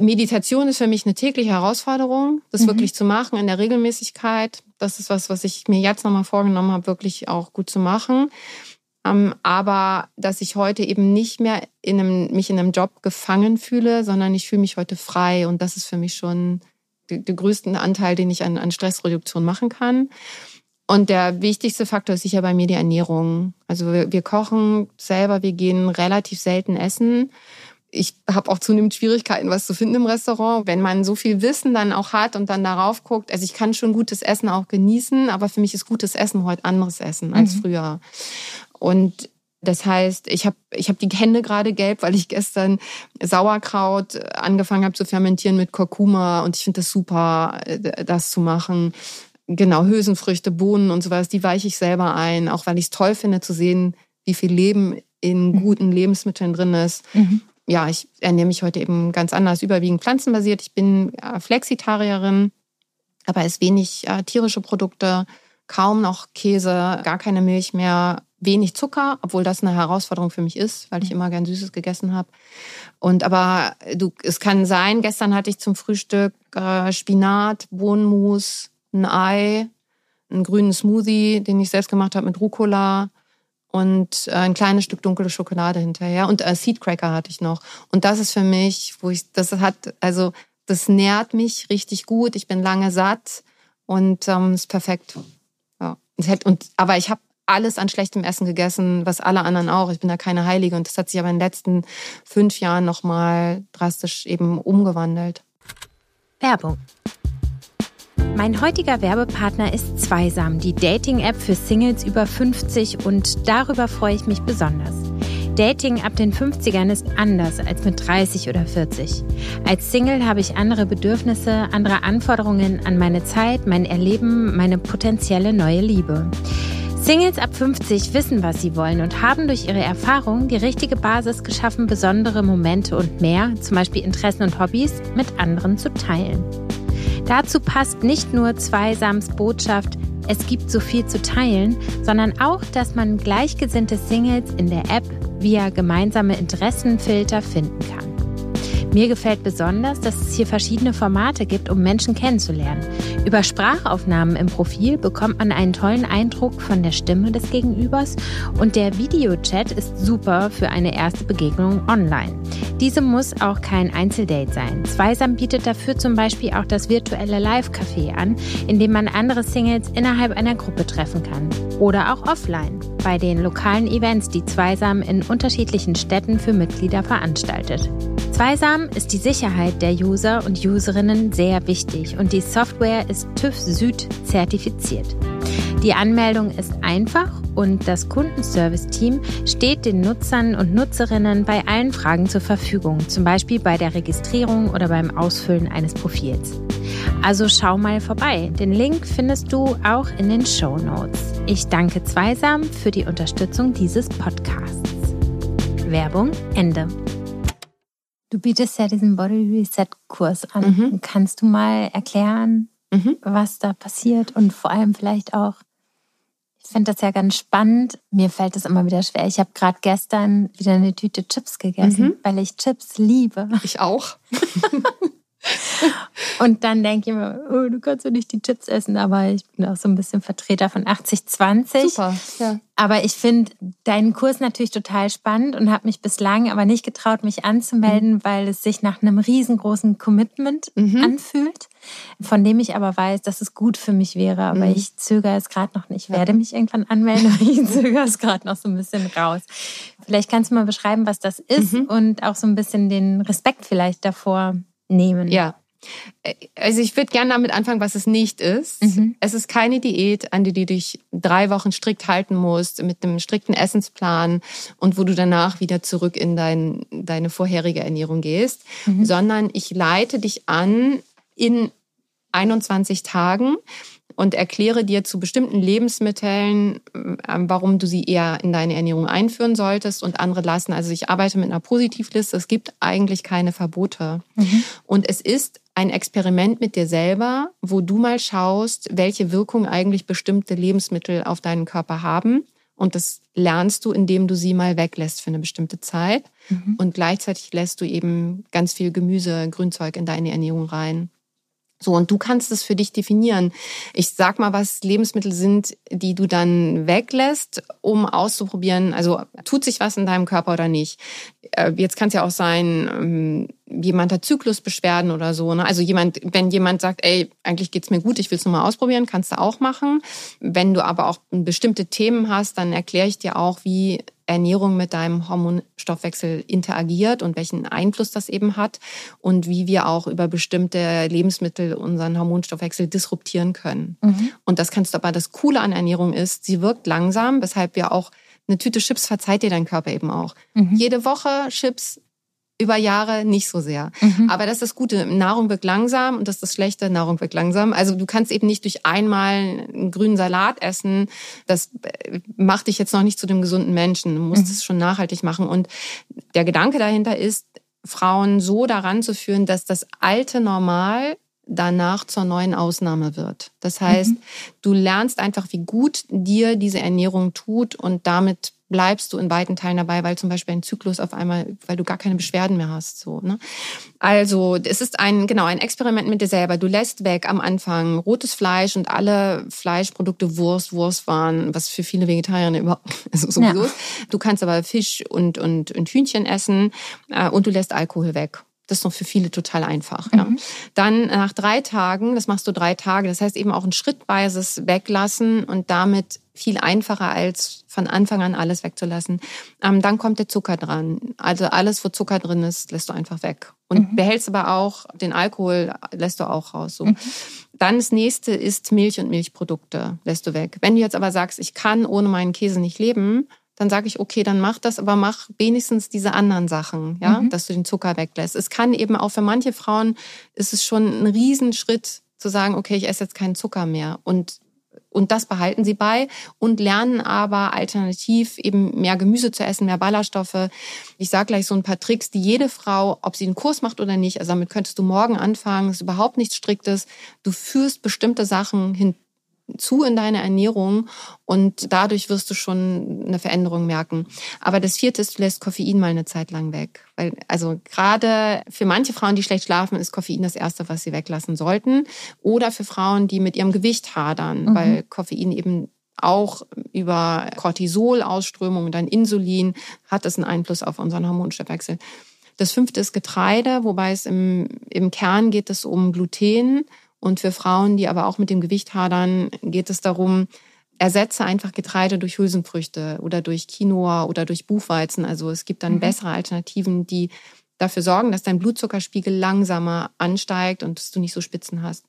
Meditation ist für mich eine tägliche Herausforderung, das mhm. wirklich zu machen in der Regelmäßigkeit. Das ist was, was ich mir jetzt nochmal vorgenommen habe, wirklich auch gut zu machen. Ähm, aber dass ich heute eben nicht mehr in einem, mich in einem Job gefangen fühle, sondern ich fühle mich heute frei. Und das ist für mich schon der größte Anteil, den ich an, an Stressreduktion machen kann. Und der wichtigste Faktor ist sicher bei mir die Ernährung. Also wir, wir kochen selber, wir gehen relativ selten essen ich habe auch zunehmend Schwierigkeiten, was zu finden im Restaurant. Wenn man so viel Wissen dann auch hat und dann darauf guckt, also ich kann schon gutes Essen auch genießen, aber für mich ist gutes Essen heute anderes Essen als mhm. früher. Und das heißt, ich habe ich hab die Hände gerade gelb, weil ich gestern Sauerkraut angefangen habe zu fermentieren mit Kurkuma und ich finde das super, das zu machen. Genau, Hülsenfrüchte, Bohnen und sowas, die weiche ich selber ein, auch weil ich es toll finde zu sehen, wie viel Leben in mhm. guten Lebensmitteln drin ist. Mhm ja, ich ernähre mich heute eben ganz anders, überwiegend pflanzenbasiert. Ich bin äh, Flexitarierin, aber es wenig äh, tierische Produkte, kaum noch Käse, gar keine Milch mehr, wenig Zucker, obwohl das eine Herausforderung für mich ist, weil ich mhm. immer gern Süßes gegessen habe. Und aber du, es kann sein, gestern hatte ich zum Frühstück äh, Spinat, Bohnenmus, ein Ei, einen grünen Smoothie, den ich selbst gemacht habe mit Rucola, und äh, ein kleines Stück dunkle Schokolade hinterher und äh, Seed Cracker hatte ich noch. Und das ist für mich, wo ich, das hat, also das nährt mich richtig gut. Ich bin lange satt und ähm, ist perfekt. Ja. Und, aber ich habe alles an schlechtem Essen gegessen, was alle anderen auch. Ich bin da keine Heilige und das hat sich aber in den letzten fünf Jahren nochmal drastisch eben umgewandelt. Werbung. Mein heutiger Werbepartner ist Zweisam, die Dating-App für Singles über 50 und darüber freue ich mich besonders. Dating ab den 50ern ist anders als mit 30 oder 40. Als Single habe ich andere Bedürfnisse, andere Anforderungen an meine Zeit, mein Erleben, meine potenzielle neue Liebe. Singles ab 50 wissen, was sie wollen und haben durch ihre Erfahrung die richtige Basis geschaffen, besondere Momente und mehr, zum Beispiel Interessen und Hobbys, mit anderen zu teilen. Dazu passt nicht nur Zweisams Botschaft, es gibt so viel zu teilen, sondern auch, dass man gleichgesinnte Singles in der App via gemeinsame Interessenfilter finden kann. Mir gefällt besonders, dass es hier verschiedene Formate gibt, um Menschen kennenzulernen. Über Sprachaufnahmen im Profil bekommt man einen tollen Eindruck von der Stimme des Gegenübers und der Videochat ist super für eine erste Begegnung online. Diese muss auch kein Einzeldate sein. Zweisam bietet dafür zum Beispiel auch das virtuelle Live-Café an, in dem man andere Singles innerhalb einer Gruppe treffen kann. Oder auch offline, bei den lokalen Events, die Zweisam in unterschiedlichen Städten für Mitglieder veranstaltet. Zweisam ist die Sicherheit der User und Userinnen sehr wichtig und die Software ist TÜV Süd zertifiziert. Die Anmeldung ist einfach und das Kundenservice-Team steht den Nutzern und Nutzerinnen bei allen Fragen zur Verfügung, zum Beispiel bei der Registrierung oder beim Ausfüllen eines Profils. Also schau mal vorbei. Den Link findest du auch in den Show Notes. Ich danke Zweisam für die Unterstützung dieses Podcasts. Werbung Ende. Du bietest ja diesen Body Reset Kurs an. Mhm. Kannst du mal erklären, mhm. was da passiert und vor allem vielleicht auch, ich finde das ja ganz spannend. Mir fällt das immer wieder schwer. Ich habe gerade gestern wieder eine Tüte Chips gegessen, mhm. weil ich Chips liebe. Ich auch. Und dann denke ich mir, oh, du kannst doch nicht die Chips essen, aber ich bin auch so ein bisschen Vertreter von 80-20. Super, ja. Aber ich finde deinen Kurs natürlich total spannend und habe mich bislang aber nicht getraut, mich anzumelden, mhm. weil es sich nach einem riesengroßen Commitment mhm. anfühlt, von dem ich aber weiß, dass es gut für mich wäre. Aber mhm. ich zögere es gerade noch nicht. Ich werde mich irgendwann anmelden, aber ich zögere es gerade noch so ein bisschen raus. Vielleicht kannst du mal beschreiben, was das ist mhm. und auch so ein bisschen den Respekt vielleicht davor nehmen. Ja, also ich würde gerne damit anfangen, was es nicht ist. Mhm. Es ist keine Diät, an die du dich drei Wochen strikt halten musst, mit einem strikten Essensplan und wo du danach wieder zurück in dein, deine vorherige Ernährung gehst, mhm. sondern ich leite dich an in 21 Tagen und erkläre dir zu bestimmten Lebensmitteln, ähm, warum du sie eher in deine Ernährung einführen solltest und andere lassen. Also ich arbeite mit einer Positivliste. Es gibt eigentlich keine Verbote. Mhm. Und es ist ein Experiment mit dir selber, wo du mal schaust, welche Wirkung eigentlich bestimmte Lebensmittel auf deinen Körper haben. Und das lernst du, indem du sie mal weglässt für eine bestimmte Zeit. Mhm. Und gleichzeitig lässt du eben ganz viel Gemüse, Grünzeug in deine Ernährung rein. So, und du kannst es für dich definieren. Ich sag mal, was Lebensmittel sind, die du dann weglässt, um auszuprobieren, also tut sich was in deinem Körper oder nicht. Äh, jetzt kann es ja auch sein, ähm, jemand hat Zyklusbeschwerden oder so. Ne? Also jemand, wenn jemand sagt, ey, eigentlich geht's mir gut, ich will es nochmal ausprobieren, kannst du auch machen. Wenn du aber auch bestimmte Themen hast, dann erkläre ich dir auch, wie Ernährung mit deinem Hormonstoffwechsel interagiert und welchen Einfluss das eben hat und wie wir auch über bestimmte Lebensmittel unseren Hormonstoffwechsel disruptieren können. Mhm. Und das kannst du aber, das Coole an Ernährung ist, sie wirkt langsam, weshalb wir auch eine Tüte Chips verzeiht dir dein Körper eben auch. Mhm. Jede Woche Chips über Jahre nicht so sehr. Mhm. Aber das ist das Gute. Nahrung wirkt langsam und das ist das Schlechte. Nahrung wirkt langsam. Also du kannst eben nicht durch einmal einen grünen Salat essen. Das äh, macht dich jetzt noch nicht zu dem gesunden Menschen. Du musst mhm. es schon nachhaltig machen. Und der Gedanke dahinter ist, Frauen so daran zu führen, dass das alte Normal danach zur neuen Ausnahme wird. Das heißt, mhm. du lernst einfach, wie gut dir diese Ernährung tut und damit bleibst du in weiten Teilen dabei, weil zum Beispiel ein Zyklus auf einmal, weil du gar keine Beschwerden mehr hast. So, ne? Also es ist ein genau ein Experiment mit dir selber. Du lässt weg am Anfang rotes Fleisch und alle Fleischprodukte, Wurst, Wurstwaren, was für viele Vegetarier überhaupt also sowieso. Ja. Du kannst aber Fisch und und und Hühnchen essen äh, und du lässt Alkohol weg. Das ist noch für viele total einfach. Ja. Mhm. Dann nach drei Tagen, das machst du drei Tage, das heißt eben auch ein schrittweises Weglassen und damit viel einfacher als von Anfang an alles wegzulassen. Ähm, dann kommt der Zucker dran. Also alles, wo Zucker drin ist, lässt du einfach weg. Und mhm. behältst aber auch den Alkohol, lässt du auch raus. So. Mhm. Dann das nächste ist Milch und Milchprodukte, lässt du weg. Wenn du jetzt aber sagst, ich kann ohne meinen Käse nicht leben, dann sage ich, okay, dann mach das, aber mach wenigstens diese anderen Sachen, ja, mhm. dass du den Zucker weglässt. Es kann eben auch für manche Frauen ist es schon ein Riesenschritt zu sagen, okay, ich esse jetzt keinen Zucker mehr. Und und das behalten sie bei und lernen aber alternativ eben mehr Gemüse zu essen, mehr Ballaststoffe. Ich sage gleich so ein paar Tricks, die jede Frau, ob sie einen Kurs macht oder nicht, also damit könntest du morgen anfangen, ist überhaupt nichts Striktes. Du führst bestimmte Sachen hin, zu in deine Ernährung und dadurch wirst du schon eine Veränderung merken. Aber das vierte ist, du lässt Koffein mal eine Zeit lang weg. Weil, also gerade für manche Frauen, die schlecht schlafen, ist Koffein das Erste, was sie weglassen sollten. Oder für Frauen, die mit ihrem Gewicht hadern, mhm. weil Koffein eben auch über Cortisolausströmung, dann Insulin, hat es einen Einfluss auf unseren Hormonstoffwechsel. Das fünfte ist Getreide, wobei es im, im Kern geht es um Gluten und für Frauen, die aber auch mit dem Gewicht hadern, geht es darum, ersetze einfach Getreide durch Hülsenfrüchte oder durch Quinoa oder durch Buchweizen. Also es gibt dann mhm. bessere Alternativen, die dafür sorgen, dass dein Blutzuckerspiegel langsamer ansteigt und dass du nicht so Spitzen hast.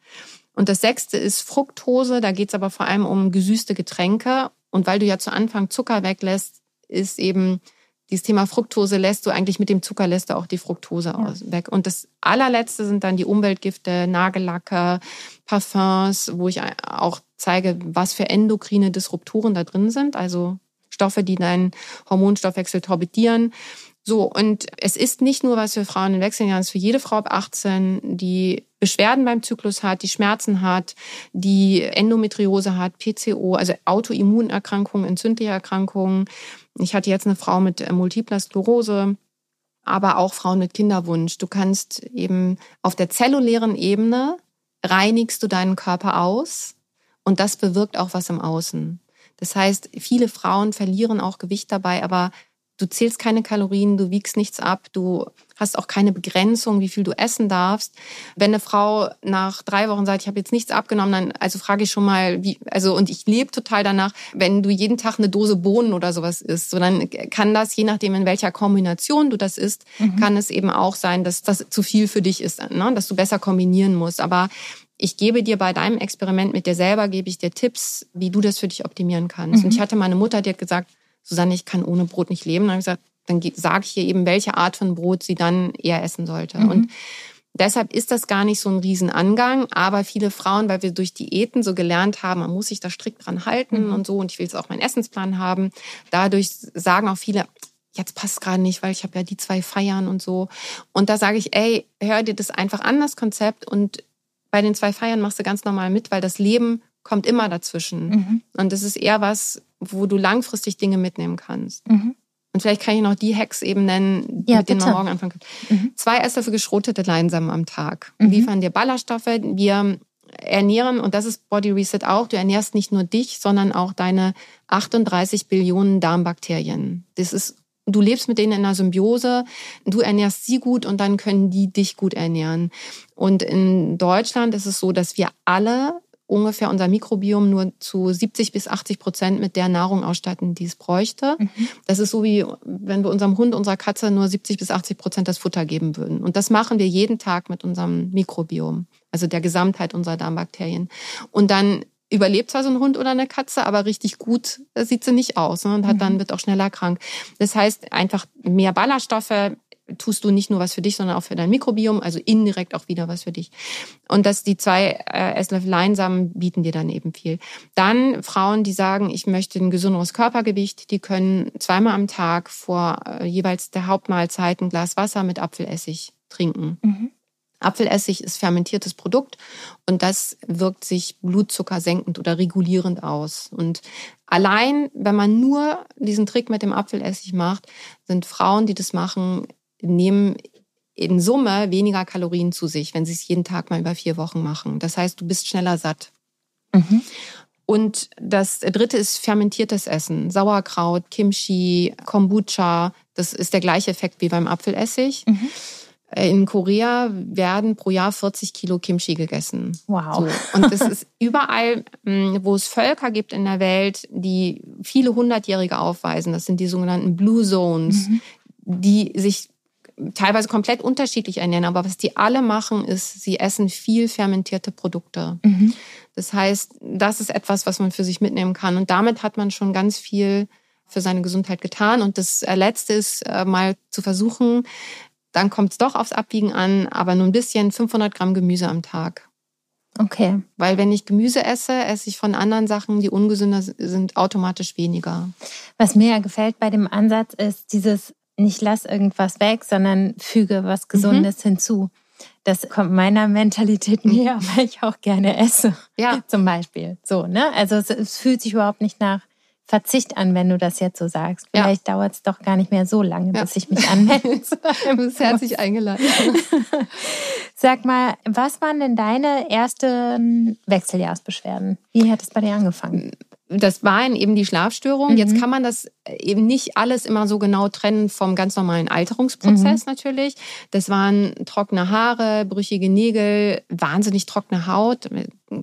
Und das sechste ist Fructose. Da geht es aber vor allem um gesüßte Getränke. Und weil du ja zu Anfang Zucker weglässt, ist eben dieses Thema Fructose lässt du eigentlich mit dem Zucker lässt du auch die Fructose ja. aus, weg. Und das allerletzte sind dann die Umweltgifte, Nagellacke, Parfums, wo ich auch zeige, was für endokrine Disruptoren da drin sind, also Stoffe, die deinen Hormonstoffwechsel torpedieren. So, und es ist nicht nur was für Frauen in Wechseljahren, es ist für jede Frau ab 18, die Beschwerden beim Zyklus hat, die Schmerzen hat, die Endometriose hat, PCO, also Autoimmunerkrankungen, entzündliche Erkrankungen. Ich hatte jetzt eine Frau mit äh, multipler Sklerose, aber auch Frauen mit Kinderwunsch. Du kannst eben auf der zellulären Ebene reinigst du deinen Körper aus und das bewirkt auch was im Außen. Das heißt, viele Frauen verlieren auch Gewicht dabei, aber du zählst keine Kalorien, du wiegst nichts ab, du hast auch keine Begrenzung, wie viel du essen darfst. Wenn eine Frau nach drei Wochen sagt, ich habe jetzt nichts abgenommen, dann also frage ich schon mal, wie, also und ich lebe total danach, wenn du jeden Tag eine Dose Bohnen oder sowas isst, so dann kann das, je nachdem in welcher Kombination du das isst, mhm. kann es eben auch sein, dass das zu viel für dich ist, ne? dass du besser kombinieren musst. Aber ich gebe dir bei deinem Experiment mit dir selber, gebe ich dir Tipps, wie du das für dich optimieren kannst. Mhm. Und ich hatte meine Mutter, die hat gesagt, Susanne, ich kann ohne Brot nicht leben. Dann habe ich gesagt, dann sage ich ihr eben, welche Art von Brot sie dann eher essen sollte. Mhm. Und deshalb ist das gar nicht so ein Riesenangang. Aber viele Frauen, weil wir durch Diäten so gelernt haben, man muss sich da strikt dran halten mhm. und so. Und ich will jetzt auch meinen Essensplan haben. Dadurch sagen auch viele, jetzt passt gerade nicht, weil ich habe ja die zwei Feiern und so. Und da sage ich, ey, hör dir das einfach an, das Konzept. Und bei den zwei Feiern machst du ganz normal mit, weil das Leben kommt immer dazwischen. Mhm. Und das ist eher was, wo du langfristig Dinge mitnehmen kannst. Mhm. Und vielleicht kann ich noch die Hacks eben nennen, ja, mit denen man morgen anfangen kann. Mhm. Zwei Esslöffel geschrotete Leinsamen am Tag mhm. liefern dir Ballaststoffe. Wir ernähren, und das ist Body Reset auch, du ernährst nicht nur dich, sondern auch deine 38 Billionen Darmbakterien. Das ist Du lebst mit denen in einer Symbiose, du ernährst sie gut und dann können die dich gut ernähren. Und in Deutschland ist es so, dass wir alle ungefähr unser Mikrobiom nur zu 70 bis 80 Prozent mit der Nahrung ausstatten, die es bräuchte. Mhm. Das ist so wie, wenn wir unserem Hund, unserer Katze nur 70 bis 80 Prozent das Futter geben würden. Und das machen wir jeden Tag mit unserem Mikrobiom, also der Gesamtheit unserer Darmbakterien. Und dann überlebt zwar so ein Hund oder eine Katze, aber richtig gut sieht sie nicht aus ne? und hat dann mhm. wird auch schneller krank. Das heißt einfach mehr Ballaststoffe, tust du nicht nur was für dich, sondern auch für dein Mikrobiom, also indirekt auch wieder was für dich. Und dass die zwei äh, Esslöffel Leinsamen bieten dir dann eben viel. Dann Frauen, die sagen, ich möchte ein gesünderes Körpergewicht, die können zweimal am Tag vor äh, jeweils der Hauptmahlzeit ein Glas Wasser mit Apfelessig trinken. Mhm. Apfelessig ist fermentiertes Produkt und das wirkt sich Blutzucker senkend oder regulierend aus. Und allein, wenn man nur diesen Trick mit dem Apfelessig macht, sind Frauen, die das machen, nehmen in Summe weniger Kalorien zu sich, wenn sie es jeden Tag mal über vier Wochen machen. Das heißt, du bist schneller satt. Mhm. Und das dritte ist fermentiertes Essen. Sauerkraut, Kimchi, Kombucha. Das ist der gleiche Effekt wie beim Apfelessig. Mhm. In Korea werden pro Jahr 40 Kilo Kimchi gegessen. Wow. So. Und das ist überall, hm, wo es Völker gibt in der Welt, die viele Hundertjährige aufweisen. Das sind die sogenannten Blue Zones, mhm. die sich teilweise komplett unterschiedlich ernähren. Aber was die alle machen, ist, sie essen viel fermentierte Produkte. Mhm. Das heißt, das ist etwas, was man für sich mitnehmen kann. Und damit hat man schon ganz viel für seine Gesundheit getan. Und das Letzte ist, äh, mal zu versuchen, dann kommt es doch aufs Abwiegen an, aber nur ein bisschen 500 Gramm Gemüse am Tag. Okay. Weil wenn ich Gemüse esse, esse ich von anderen Sachen, die ungesünder sind, automatisch weniger. Was mir ja gefällt bei dem Ansatz ist dieses nicht lass irgendwas weg, sondern füge was mhm. Gesundes mhm. hinzu. Das kommt meiner Mentalität näher, weil ich auch gerne esse. Ja. Zum Beispiel. So, ne? Also es, es fühlt sich überhaupt nicht nach Verzicht an, wenn du das jetzt so sagst. Vielleicht ja. dauert es doch gar nicht mehr so lange, ja. bis ich mich anmelde. du bist herzlich eingeladen. Sag mal, was waren denn deine ersten Wechseljahrsbeschwerden? Wie hat es bei dir angefangen? Das waren eben die Schlafstörungen. Mhm. Jetzt kann man das eben nicht alles immer so genau trennen vom ganz normalen Alterungsprozess mhm. natürlich. Das waren trockene Haare, brüchige Nägel, wahnsinnig trockene Haut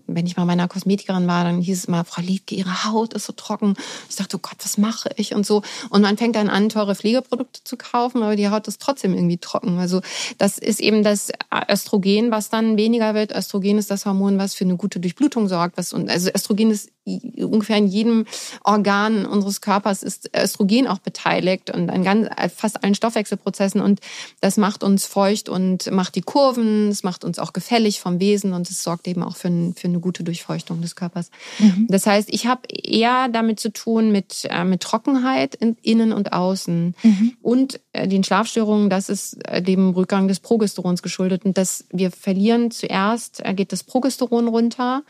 wenn ich mal meiner Kosmetikerin war, dann hieß es immer, Frau Liedke, Ihre Haut ist so trocken. Ich dachte, oh Gott, was mache ich und so. Und man fängt dann an, teure Pflegeprodukte zu kaufen, aber die Haut ist trotzdem irgendwie trocken. Also das ist eben das Östrogen, was dann weniger wird. Östrogen ist das Hormon, was für eine gute Durchblutung sorgt. Was, und also Östrogen ist ungefähr in jedem Organ unseres Körpers ist Östrogen auch beteiligt und an ganz, fast allen Stoffwechselprozessen. Und das macht uns feucht und macht die Kurven, es macht uns auch gefällig vom Wesen und es sorgt eben auch für, ein, für eine gute Durchfeuchtung des Körpers. Mhm. Das heißt, ich habe eher damit zu tun mit, äh, mit Trockenheit in, innen und außen mhm. und äh, den Schlafstörungen, das ist äh, dem Rückgang des Progesterons geschuldet. Und dass wir verlieren zuerst, äh, geht das Progesteron runter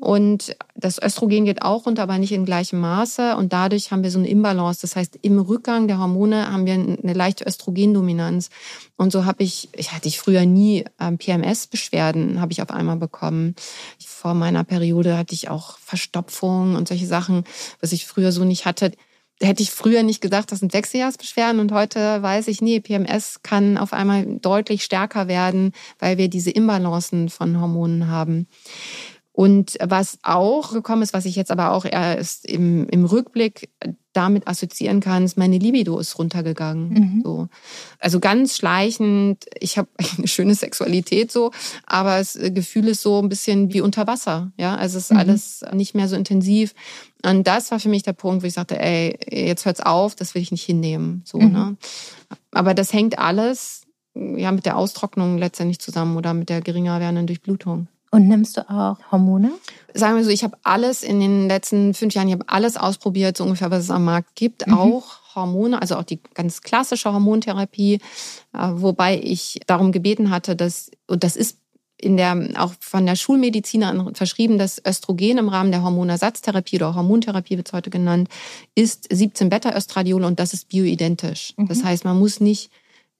Und das Östrogen geht auch runter, aber nicht in gleichem Maße. Und dadurch haben wir so eine Imbalance. Das heißt, im Rückgang der Hormone haben wir eine leichte Östrogendominanz. Und so habe ich, ich hatte ich früher nie ähm, PMS-Beschwerden, habe ich auf einmal bekommen. Vor meiner Periode hatte ich auch Verstopfung und solche Sachen, was ich früher so nicht hatte hätte ich früher nicht gedacht, das sind Wechseljahrsbeschwerden und heute weiß ich, nee, PMS kann auf einmal deutlich stärker werden, weil wir diese Imbalancen von Hormonen haben. Und was auch gekommen ist, was ich jetzt aber auch erst im, im Rückblick damit assoziieren kann, ist, meine Libido ist runtergegangen. Mhm. So. Also ganz schleichend, ich habe eine schöne Sexualität so, aber das Gefühl ist so ein bisschen wie unter Wasser. Ja, also es ist mhm. alles nicht mehr so intensiv. Und das war für mich der Punkt, wo ich sagte, ey, jetzt hört's auf, das will ich nicht hinnehmen. So, mhm. ne? Aber das hängt alles ja mit der Austrocknung letztendlich zusammen oder mit der geringer werdenden Durchblutung. Und nimmst du auch Hormone? Sagen wir so, ich habe alles in den letzten fünf Jahren, ich habe alles ausprobiert, so ungefähr, was es am Markt gibt. Mhm. Auch Hormone, also auch die ganz klassische Hormontherapie, äh, wobei ich darum gebeten hatte, dass, und das ist in der, auch von der Schulmedizinerin verschrieben, dass Östrogen im Rahmen der Hormonersatztherapie oder Hormontherapie wird es heute genannt, ist 17 Beta-Östradiol und das ist bioidentisch. Mhm. Das heißt, man muss nicht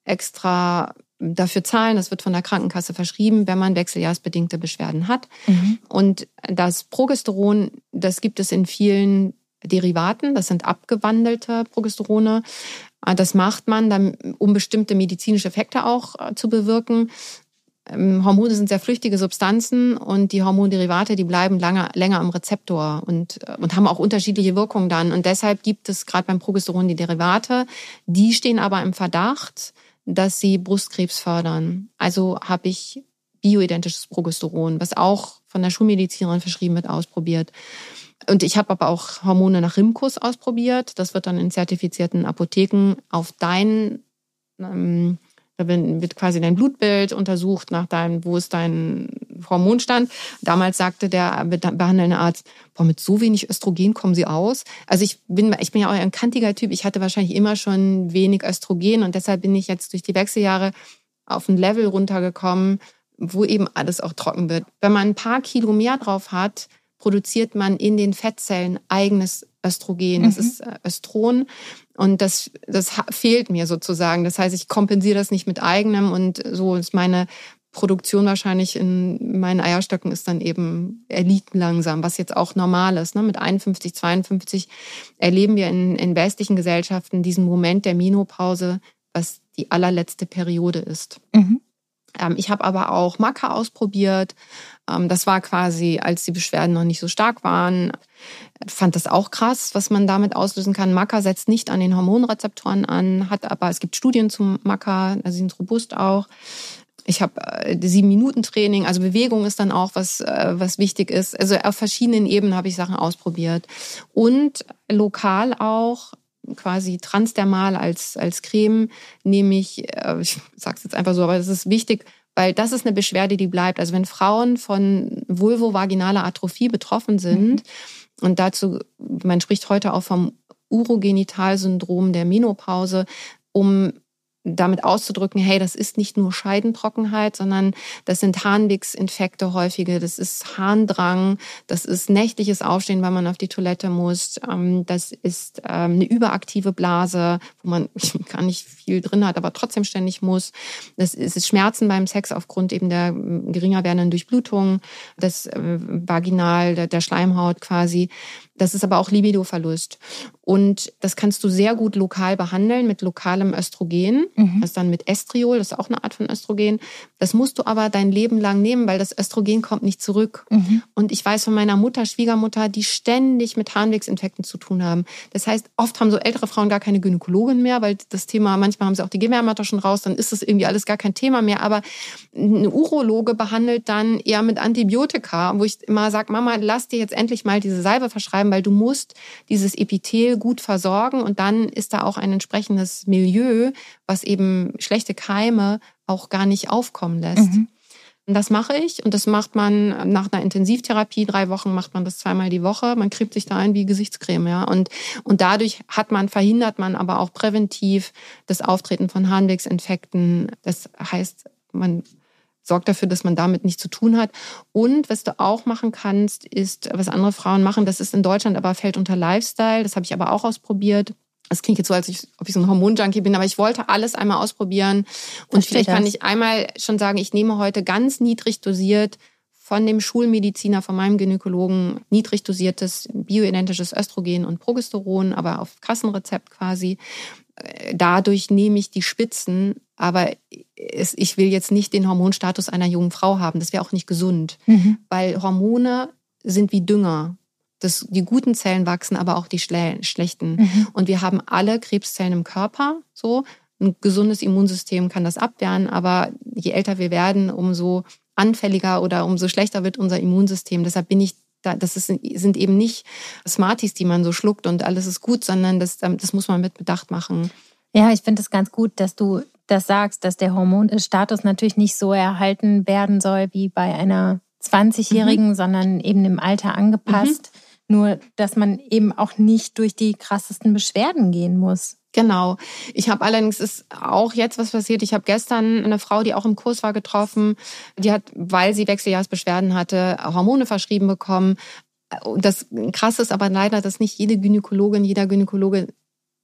extra dafür zahlen. Das wird von der Krankenkasse verschrieben, wenn man wechseljahrsbedingte Beschwerden hat. Mhm. Und das Progesteron, das gibt es in vielen Derivaten. Das sind abgewandelte Progesterone. Das macht man, dann, um bestimmte medizinische Effekte auch äh, zu bewirken. Ähm, Hormone sind sehr flüchtige Substanzen und die Hormonderivate, die bleiben lange, länger am Rezeptor und, äh, und haben auch unterschiedliche Wirkungen dann. Und deshalb gibt es gerade beim Progesteron die Derivate. Die stehen aber im Verdacht, dass sie Brustkrebs fördern. Also habe ich bioidentisches Progesteron, was auch von der Schulmedizinerin verschrieben wird, ausprobiert. Und ich habe aber auch Hormone nach Rimkus ausprobiert. Das wird dann in zertifizierten Apotheken auf dein ähm, da wird quasi dein Blutbild untersucht nach deinem, wo ist dein Hormonstand. Damals sagte der behandelnde Arzt, boah, mit so wenig Östrogen kommen Sie aus. Also ich bin, ich bin ja auch ein kantiger Typ. Ich hatte wahrscheinlich immer schon wenig Östrogen und deshalb bin ich jetzt durch die Wechseljahre auf ein Level runtergekommen, wo eben alles auch trocken wird. Wenn man ein paar Kilo mehr drauf hat, produziert man in den Fettzellen eigenes Östrogen. Das mhm. ist äh, Östron. Und das, das fehlt mir sozusagen. Das heißt, ich kompensiere das nicht mit eigenem und so ist meine Produktion wahrscheinlich in meinen Eierstöcken ist dann eben erliegt langsam, was jetzt auch normal ist. Ne? Mit 51, 52 erleben wir in, in westlichen Gesellschaften diesen Moment der Menopause, was die allerletzte Periode ist. Mhm. Ähm, ich habe aber auch Maca ausprobiert. Ähm, das war quasi, als die Beschwerden noch nicht so stark waren. Fand das auch krass, was man damit auslösen kann. Maca setzt nicht an den Hormonrezeptoren an, hat aber, es gibt Studien zum Maca, da sind robust auch. Ich habe äh, sieben Minuten Training, also Bewegung ist dann auch was, äh, was wichtig ist. Also auf verschiedenen Ebenen habe ich Sachen ausprobiert und lokal auch quasi transdermal als, als Creme nehme ich, äh, ich sage es jetzt einfach so, aber es ist wichtig, weil das ist eine Beschwerde, die bleibt. Also wenn Frauen von vulvovaginaler Atrophie betroffen sind, mhm. und dazu, man spricht heute auch vom Urogenitalsyndrom der Menopause, um damit auszudrücken, hey, das ist nicht nur Scheidentrockenheit, sondern das sind Harnwegsinfekte häufige, das ist Harndrang, das ist nächtliches Aufstehen, weil man auf die Toilette muss, ähm, das ist ähm, eine überaktive Blase, wo man gar nicht viel drin hat, aber trotzdem ständig muss. Das ist Schmerzen beim Sex aufgrund eben der ähm, geringer werdenden Durchblutung, das äh, Vaginal, der Schleimhaut quasi. Das ist aber auch Libidoverlust. Und das kannst du sehr gut lokal behandeln mit lokalem Östrogen. Mhm. Das ist dann mit Estriol, das ist auch eine Art von Östrogen. Das musst du aber dein Leben lang nehmen, weil das Östrogen kommt nicht zurück. Mhm. Und ich weiß von meiner Mutter, Schwiegermutter, die ständig mit Harnwegsinfekten zu tun haben. Das heißt, oft haben so ältere Frauen gar keine Gynäkologin mehr, weil das Thema, manchmal haben sie auch die Gebärmutter schon raus, dann ist das irgendwie alles gar kein Thema mehr. Aber ein Urologe behandelt dann eher mit Antibiotika, wo ich immer sage, Mama, lass dir jetzt endlich mal diese Salbe verschreiben, weil du musst dieses Epithel gut versorgen und dann ist da auch ein entsprechendes Milieu, was eben schlechte Keime auch gar nicht aufkommen lässt. Mhm. Und das mache ich und das macht man nach einer Intensivtherapie, drei Wochen macht man das zweimal die Woche. Man cremt sich da ein wie Gesichtscreme, ja. Und, und dadurch hat man, verhindert man aber auch präventiv das Auftreten von Harnwegsinfekten. Das heißt, man sorgt dafür, dass man damit nichts zu tun hat. Und was du auch machen kannst, ist, was andere Frauen machen, das ist in Deutschland aber fällt unter Lifestyle. Das habe ich aber auch ausprobiert. Es klingt jetzt so, als ich, ob ich so ein Hormonjunkie bin, aber ich wollte alles einmal ausprobieren. Und vielleicht kann ich einmal schon sagen, ich nehme heute ganz niedrig dosiert von dem Schulmediziner, von meinem Gynäkologen, niedrig dosiertes bioidentisches Östrogen und Progesteron, aber auf Kassenrezept quasi. Dadurch nehme ich die Spitzen, aber ich will jetzt nicht den Hormonstatus einer jungen Frau haben. Das wäre auch nicht gesund, mhm. weil Hormone sind wie Dünger. Das, die guten Zellen wachsen, aber auch die schlechten. Mhm. Und wir haben alle Krebszellen im Körper. So ein gesundes Immunsystem kann das abwehren, aber je älter wir werden, umso anfälliger oder umso schlechter wird unser Immunsystem. Deshalb bin ich das sind eben nicht Smarties, die man so schluckt und alles ist gut, sondern das, das muss man mit Bedacht machen. Ja, ich finde es ganz gut, dass du das sagst, dass der Hormonstatus natürlich nicht so erhalten werden soll wie bei einer 20-Jährigen, mhm. sondern eben im Alter angepasst. Mhm. Nur, dass man eben auch nicht durch die krassesten Beschwerden gehen muss. Genau. Ich habe allerdings ist auch jetzt was passiert. Ich habe gestern eine Frau, die auch im Kurs war, getroffen. Die hat, weil sie Wechseljahrsbeschwerden hatte, Hormone verschrieben bekommen. Das Krasse ist aber leider, dass nicht jede Gynäkologin, jeder Gynäkologe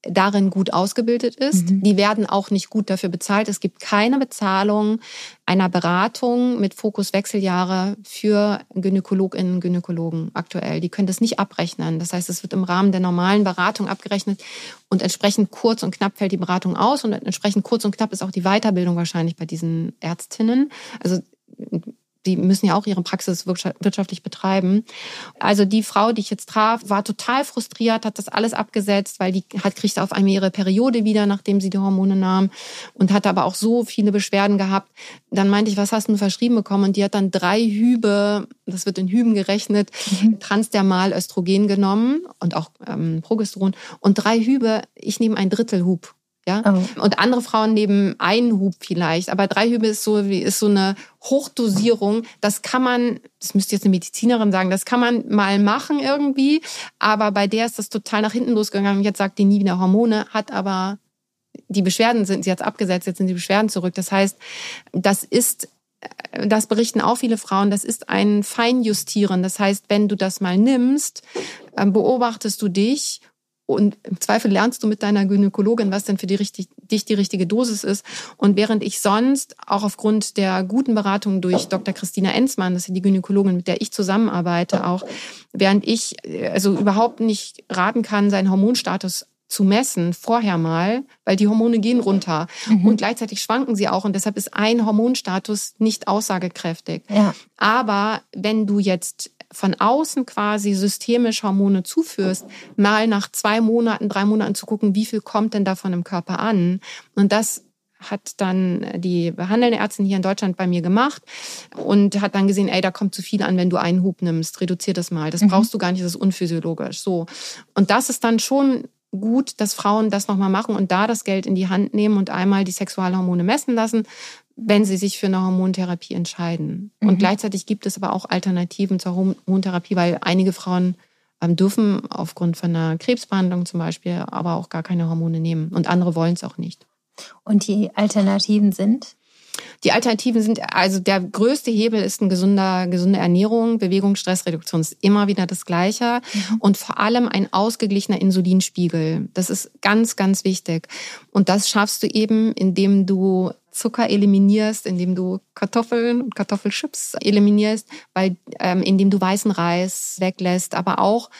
darin gut ausgebildet ist. Mhm. Die werden auch nicht gut dafür bezahlt. Es gibt keine Bezahlung einer Beratung mit Fokus Wechseljahre für Gynäkologinnen und Gynäkologen aktuell. Die können das nicht abrechnen. Das heißt, es wird im Rahmen der normalen Beratung abgerechnet und entsprechend kurz und knapp fällt die Beratung aus und entsprechend kurz und knapp ist auch die Weiterbildung wahrscheinlich bei diesen Ärztinnen. Also die müssen ja auch ihre Praxis wirtschaftlich betreiben. Also die Frau, die ich jetzt traf, war total frustriert, hat das alles abgesetzt, weil die hat kriegt auf einmal ihre Periode wieder, nachdem sie die Hormone nahm und hatte aber auch so viele Beschwerden gehabt. Dann meinte ich, was hast du verschrieben bekommen? Und die hat dann drei Hübe, das wird in Hüben gerechnet, mhm. transdermal Östrogen genommen und auch ähm, Progesteron und drei Hübe, ich nehme ein Drittel Hub. Ja? Oh. Und andere Frauen nehmen einen Hub vielleicht, aber drei Hübe ist so wie ist so eine Hochdosierung. Das kann man, das müsste jetzt eine Medizinerin sagen, das kann man mal machen irgendwie, aber bei der ist das total nach hinten losgegangen. Jetzt sagt die nie wieder Hormone, hat aber die Beschwerden sind, sie hat abgesetzt, jetzt sind die Beschwerden zurück. Das heißt, das ist das berichten auch viele Frauen, das ist ein Feinjustieren. Das heißt, wenn du das mal nimmst, ähm, beobachtest du dich und im Zweifel lernst du mit deiner Gynäkologin, was denn für die richtig, dich die richtige Dosis ist. Und während ich sonst auch aufgrund der guten Beratung durch Dr. Christina Enzmann, das ist die Gynäkologin, mit der ich zusammenarbeite, auch, während ich also überhaupt nicht raten kann, seinen Hormonstatus zu messen, vorher mal, weil die Hormone gehen runter mhm. und gleichzeitig schwanken sie auch und deshalb ist ein Hormonstatus nicht aussagekräftig. Ja. Aber wenn du jetzt von außen quasi systemisch Hormone zuführst, mal nach zwei Monaten, drei Monaten zu gucken, wie viel kommt denn davon im Körper an. Und das hat dann die behandelnde Ärztin hier in Deutschland bei mir gemacht und hat dann gesehen, ey, da kommt zu viel an, wenn du einen Hub nimmst, reduzier das mal. Das mhm. brauchst du gar nicht, das ist unphysiologisch. So. Und das ist dann schon gut, dass Frauen das nochmal machen und da das Geld in die Hand nehmen und einmal die Sexualhormone messen lassen, wenn sie sich für eine Hormontherapie entscheiden. Mhm. Und gleichzeitig gibt es aber auch Alternativen zur Hormontherapie, weil einige Frauen ähm, dürfen aufgrund von einer Krebsbehandlung zum Beispiel aber auch gar keine Hormone nehmen und andere wollen es auch nicht. Und die Alternativen sind? Die Alternativen sind, also der größte Hebel ist eine gesunder, gesunde Ernährung, Bewegung, Stressreduktion ist immer wieder das Gleiche mhm. und vor allem ein ausgeglichener Insulinspiegel. Das ist ganz, ganz wichtig. Und das schaffst du eben, indem du Zucker eliminierst, indem du Kartoffeln und Kartoffelchips eliminierst, weil ähm, indem du weißen Reis weglässt, aber auch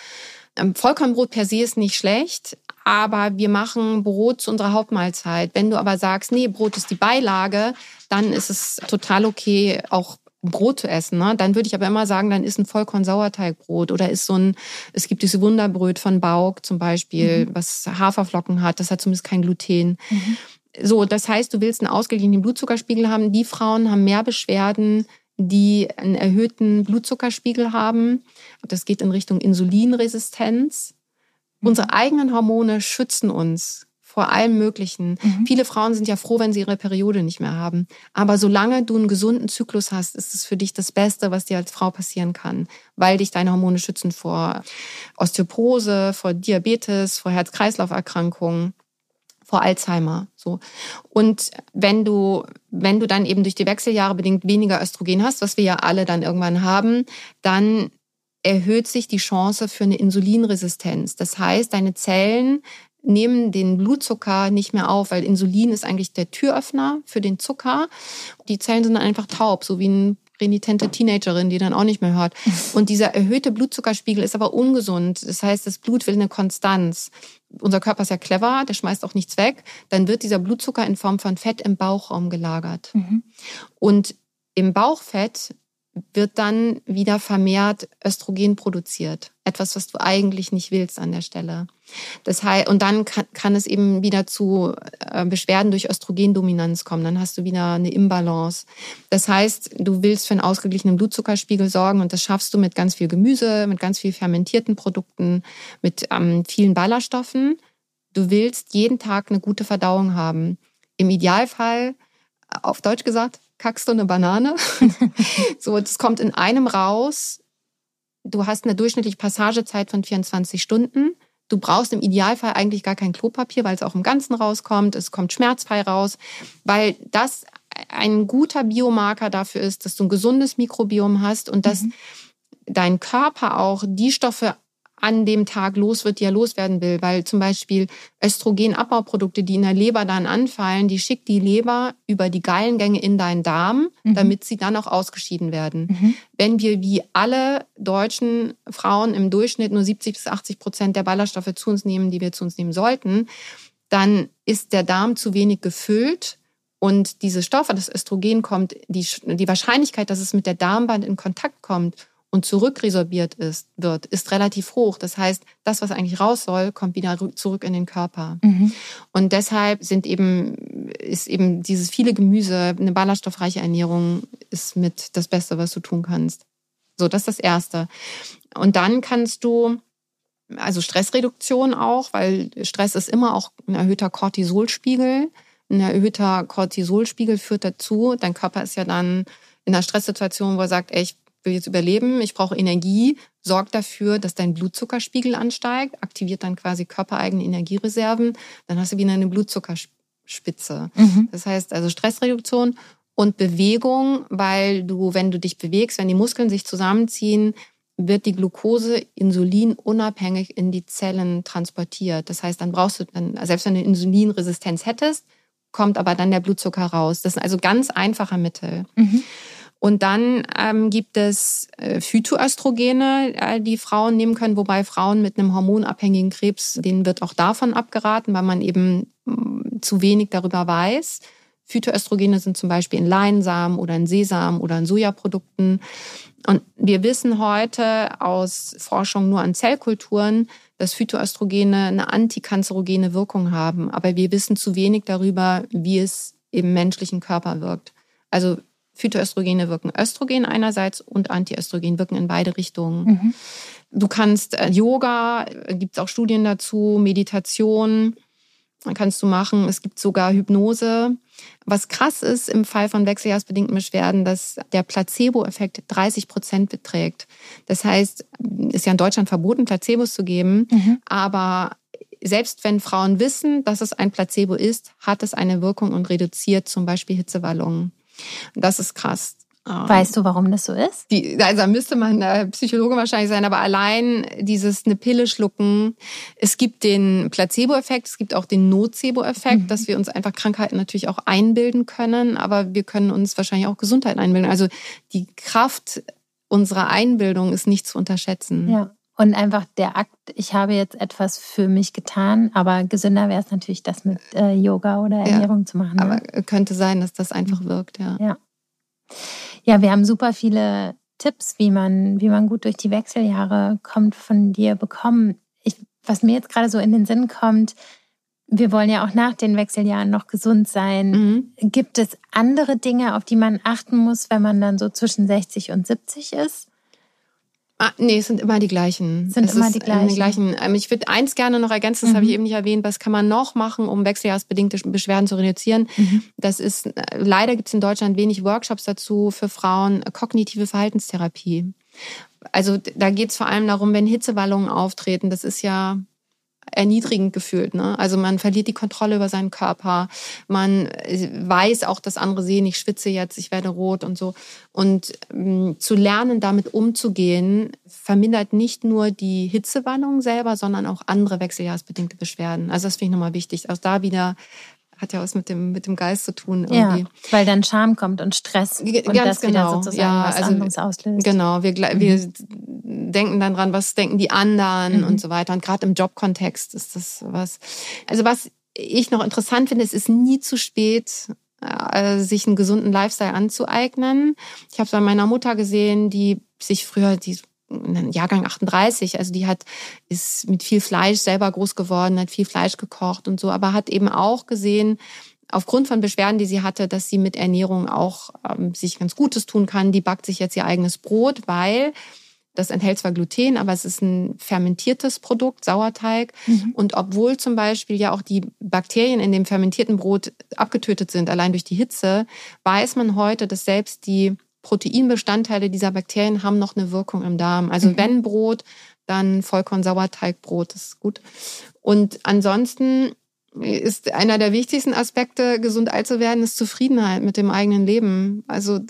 ähm, Vollkornbrot per se ist nicht schlecht, aber wir machen Brot zu unserer Hauptmahlzeit. Wenn du aber sagst, nee, Brot ist die Beilage, dann ist es total okay, auch Brot zu essen. Ne? Dann würde ich aber immer sagen, dann ist ein Vollkorn-Sauerteigbrot oder ist so ein, es gibt diese Wunderbröt von Bauk zum Beispiel, mhm. was Haferflocken hat, das hat zumindest kein Gluten. Mhm. So, das heißt, du willst einen ausgeglichenen Blutzuckerspiegel haben. Die Frauen haben mehr Beschwerden, die einen erhöhten Blutzuckerspiegel haben. Das geht in Richtung Insulinresistenz. Mhm. Unsere eigenen Hormone schützen uns vor allem Möglichen. Mhm. Viele Frauen sind ja froh, wenn sie ihre Periode nicht mehr haben. Aber solange du einen gesunden Zyklus hast, ist es für dich das Beste, was dir als Frau passieren kann, weil dich deine Hormone schützen vor Osteoporose, vor Diabetes, vor Herz-Kreislauf-Erkrankungen vor Alzheimer. So. Und wenn du, wenn du dann eben durch die Wechseljahre bedingt weniger Östrogen hast, was wir ja alle dann irgendwann haben, dann erhöht sich die Chance für eine Insulinresistenz. Das heißt, deine Zellen nehmen den Blutzucker nicht mehr auf, weil Insulin ist eigentlich der Türöffner für den Zucker. Die Zellen sind dann einfach taub, so wie ein renitente Teenagerin, die dann auch nicht mehr hört. Und dieser erhöhte Blutzuckerspiegel ist aber ungesund. Das heißt, das Blut will eine Konstanz. Unser Körper ist ja clever, der schmeißt auch nichts weg. Dann wird dieser Blutzucker in Form von Fett im Bauchraum gelagert. Mhm. Und im Bauchfett wird dann wieder vermehrt Östrogen produziert. Etwas, was du eigentlich nicht willst an der Stelle. Das heißt, und dann kann, kann es eben wieder zu äh, Beschwerden durch Östrogendominanz kommen. Dann hast du wieder eine Imbalance. Das heißt, du willst für einen ausgeglichenen Blutzuckerspiegel sorgen und das schaffst du mit ganz viel Gemüse, mit ganz viel fermentierten Produkten, mit ähm, vielen Ballaststoffen. Du willst jeden Tag eine gute Verdauung haben. Im Idealfall, auf Deutsch gesagt, kackst du eine Banane. so, das kommt in einem raus. Du hast eine durchschnittliche Passagezeit von 24 Stunden. Du brauchst im Idealfall eigentlich gar kein Klopapier, weil es auch im Ganzen rauskommt. Es kommt schmerzfrei raus, weil das ein guter Biomarker dafür ist, dass du ein gesundes Mikrobiom hast und dass mhm. dein Körper auch die Stoffe an dem Tag los wird, die er loswerden will. Weil zum Beispiel Östrogenabbauprodukte, die in der Leber dann anfallen, die schickt die Leber über die Gallengänge in deinen Darm, mhm. damit sie dann auch ausgeschieden werden. Mhm. Wenn wir wie alle deutschen Frauen im Durchschnitt nur 70 bis 80 Prozent der Ballaststoffe zu uns nehmen, die wir zu uns nehmen sollten, dann ist der Darm zu wenig gefüllt und diese Stoffe, das Östrogen kommt, die, die Wahrscheinlichkeit, dass es mit der Darmwand in Kontakt kommt und zurückresorbiert ist, wird, ist relativ hoch. Das heißt, das, was eigentlich raus soll, kommt wieder zurück in den Körper. Mhm. Und deshalb sind eben, ist eben dieses viele Gemüse, eine ballaststoffreiche Ernährung ist mit das Beste, was du tun kannst. So, das ist das Erste. Und dann kannst du, also Stressreduktion auch, weil Stress ist immer auch ein erhöhter Cortisolspiegel. Ein erhöhter Cortisolspiegel führt dazu, dein Körper ist ja dann in einer Stresssituation, wo er sagt, ey, ich will jetzt überleben, ich brauche Energie, sorgt dafür, dass dein Blutzuckerspiegel ansteigt, aktiviert dann quasi körpereigene Energiereserven, dann hast du wieder eine Blutzuckerspitze. Mhm. Das heißt also Stressreduktion und Bewegung, weil du, wenn du dich bewegst, wenn die Muskeln sich zusammenziehen, wird die Glucose Insulin unabhängig in die Zellen transportiert. Das heißt, dann brauchst du dann, selbst wenn du Insulinresistenz hättest, kommt aber dann der Blutzucker raus. Das sind also ganz einfache Mittel. Mhm. Und dann ähm, gibt es äh, Phytoöstrogene, äh, die Frauen nehmen können, wobei Frauen mit einem hormonabhängigen Krebs, denen wird auch davon abgeraten, weil man eben mh, mm, zu wenig darüber weiß. Phytoöstrogene sind zum Beispiel in Leinsamen oder in Sesam oder in Sojaprodukten. Und wir wissen heute aus Forschung nur an Zellkulturen, dass Phytoöstrogene eine antikanzerogene Wirkung haben. Aber wir wissen zu wenig darüber, wie es im menschlichen Körper wirkt. Also Phytoöstrogene wirken Östrogen einerseits und Antiöstrogen wirken in beide Richtungen. Mhm. Du kannst äh, Yoga, äh, gibt es auch Studien dazu, Meditation kannst du machen. Es gibt sogar Hypnose. Was krass ist im Fall von wechseljahrsbedingten Beschwerden, dass der Placebo-Effekt 30 Prozent beträgt. Das heißt, ist ja in Deutschland verboten, Placebos zu geben. Mhm. Aber selbst wenn Frauen wissen, dass es ein Placebo ist, hat es eine Wirkung und reduziert zum Beispiel Hitzewallungen. Das ist krass. Ähm, weißt du, warum das so ist? Die, also müsste man Psychologe wahrscheinlich sein, aber allein dieses eine Pille schlucken. Es gibt den Placebo-Effekt, es gibt auch den Nocebo-Effekt, mhm. dass wir uns einfach Krankheiten natürlich auch einbilden können, aber wir können uns wahrscheinlich auch Gesundheit einbilden. Also die Kraft unserer Einbildung ist nicht zu unterschätzen. Ja. Und einfach der Akt, ich habe jetzt etwas für mich getan, aber gesünder wäre es natürlich, das mit äh, Yoga oder Ernährung ja, zu machen. Ne? Aber könnte sein, dass das einfach mhm. wirkt, ja. Ja, ja wir haben super viele Tipps, wie man, wie man gut durch die Wechseljahre kommt, von dir bekommen. Ich, was mir jetzt gerade so in den Sinn kommt, wir wollen ja auch nach den Wechseljahren noch gesund sein. Mhm. Gibt es andere Dinge, auf die man achten muss, wenn man dann so zwischen 60 und 70 ist? Ah, nee, es sind immer die gleichen. Sind es immer die gleichen. Die gleichen. Ähm, ich würde eins gerne noch ergänzen, das mhm. habe ich eben nicht erwähnt. Was kann man noch machen, um wechseljahrsbedingte Beschwerden zu reduzieren? Mhm. Das ist, äh, leider gibt es in Deutschland wenig Workshops dazu für Frauen, kognitive Verhaltenstherapie. Also da geht es vor allem darum, wenn Hitzewallungen auftreten, das ist ja erniedrigend gefühlt. Ne? Also man verliert die Kontrolle über seinen Körper. Man äh, weiß auch, dass andere sehen, ich schwitze jetzt, ich werde rot und so. Und ähm, zu lernen, damit umzugehen, vermindert nicht nur die Hitzewallung selber, sondern auch andere wechseljahresbedingte Beschwerden. Also das finde ich nochmal wichtig. Auch da wieder hat ja was mit dem, mit dem Geist zu tun. Irgendwie. Ja, weil dann Scham kommt und Stress und Ganz das genau. wieder sozusagen ja, was also, anderes auslöst. Genau, wir, mhm. wir denken dann dran, was denken die anderen mhm. und so weiter. Und gerade im Jobkontext ist das was. Also was ich noch interessant finde, es ist nie zu spät, äh, sich einen gesunden Lifestyle anzueignen. Ich habe es bei meiner Mutter gesehen, die sich früher, die Jahrgang 38, also die hat, ist mit viel Fleisch selber groß geworden, hat viel Fleisch gekocht und so, aber hat eben auch gesehen, aufgrund von Beschwerden, die sie hatte, dass sie mit Ernährung auch ähm, sich ganz Gutes tun kann. Die backt sich jetzt ihr eigenes Brot, weil das enthält zwar Gluten, aber es ist ein fermentiertes Produkt, Sauerteig. Mhm. Und obwohl zum Beispiel ja auch die Bakterien in dem fermentierten Brot abgetötet sind, allein durch die Hitze, weiß man heute, dass selbst die Proteinbestandteile dieser Bakterien haben noch eine Wirkung im Darm. Also mhm. wenn Brot, dann Vollkorn-Sauerteigbrot, das ist gut. Und ansonsten ist einer der wichtigsten Aspekte, gesund alt zu werden, ist Zufriedenheit mit dem eigenen Leben. Also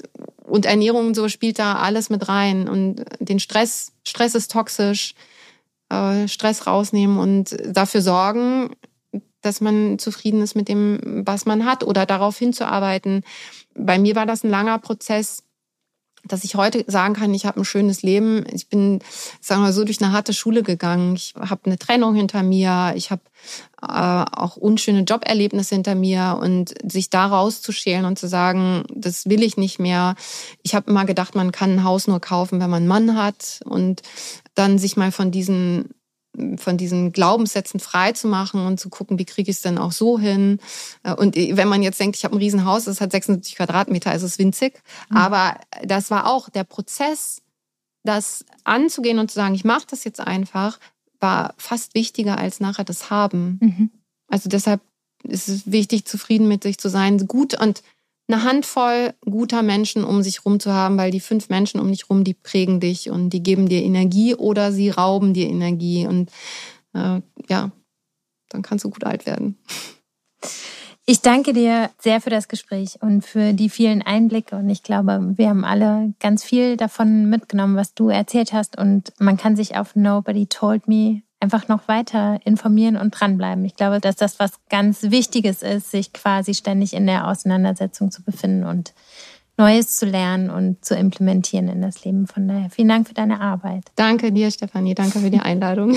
und Ernährung und so spielt da alles mit rein. Und den Stress, Stress ist toxisch, äh, Stress rausnehmen und dafür sorgen, dass man zufrieden ist mit dem, was man hat oder darauf hinzuarbeiten. Bei mir war das ein langer Prozess, dass ich heute sagen kann, ich habe ein schönes Leben. Ich bin, sagen wir so, durch eine harte Schule gegangen. Ich habe eine Trennung hinter mir. Ich habe äh, auch unschöne Joberlebnisse hinter mir und sich da rauszuschälen und zu sagen, das will ich nicht mehr. Ich habe immer gedacht, man kann ein Haus nur kaufen, wenn man einen Mann hat und dann sich mal von diesen von diesen Glaubenssätzen frei zu machen und zu gucken, wie kriege ich es denn auch so hin. Äh, und wenn man jetzt denkt, ich habe ein Riesenhaus, das hat 76 Quadratmeter, ist es winzig. Mhm. Aber das war auch der Prozess, das anzugehen und zu sagen, ich mache das jetzt einfach, war fast wichtiger als nachher das Haben. Mhm. Also deshalb ist es wichtig, zufrieden mit sich zu sein, gut und eine Handvoll guter Menschen um sich rum zu haben, weil die fünf Menschen um dich rum, die prägen dich und die geben dir Energie oder sie rauben dir Energie. Und äh, ja, dann kannst du gut alt werden. Ich danke dir sehr für das Gespräch und für die vielen Einblicke. Und ich glaube, wir haben alle ganz viel davon mitgenommen, was du erzählt hast. Und man kann sich auf Nobody Told Me einfach noch weiter informieren und dranbleiben. Ich glaube, dass das was ganz Wichtiges ist, sich quasi ständig in der Auseinandersetzung zu befinden und Neues zu lernen und zu implementieren in das Leben. Von daher vielen Dank für deine Arbeit. Danke dir, Stefanie. Danke für die Einladung.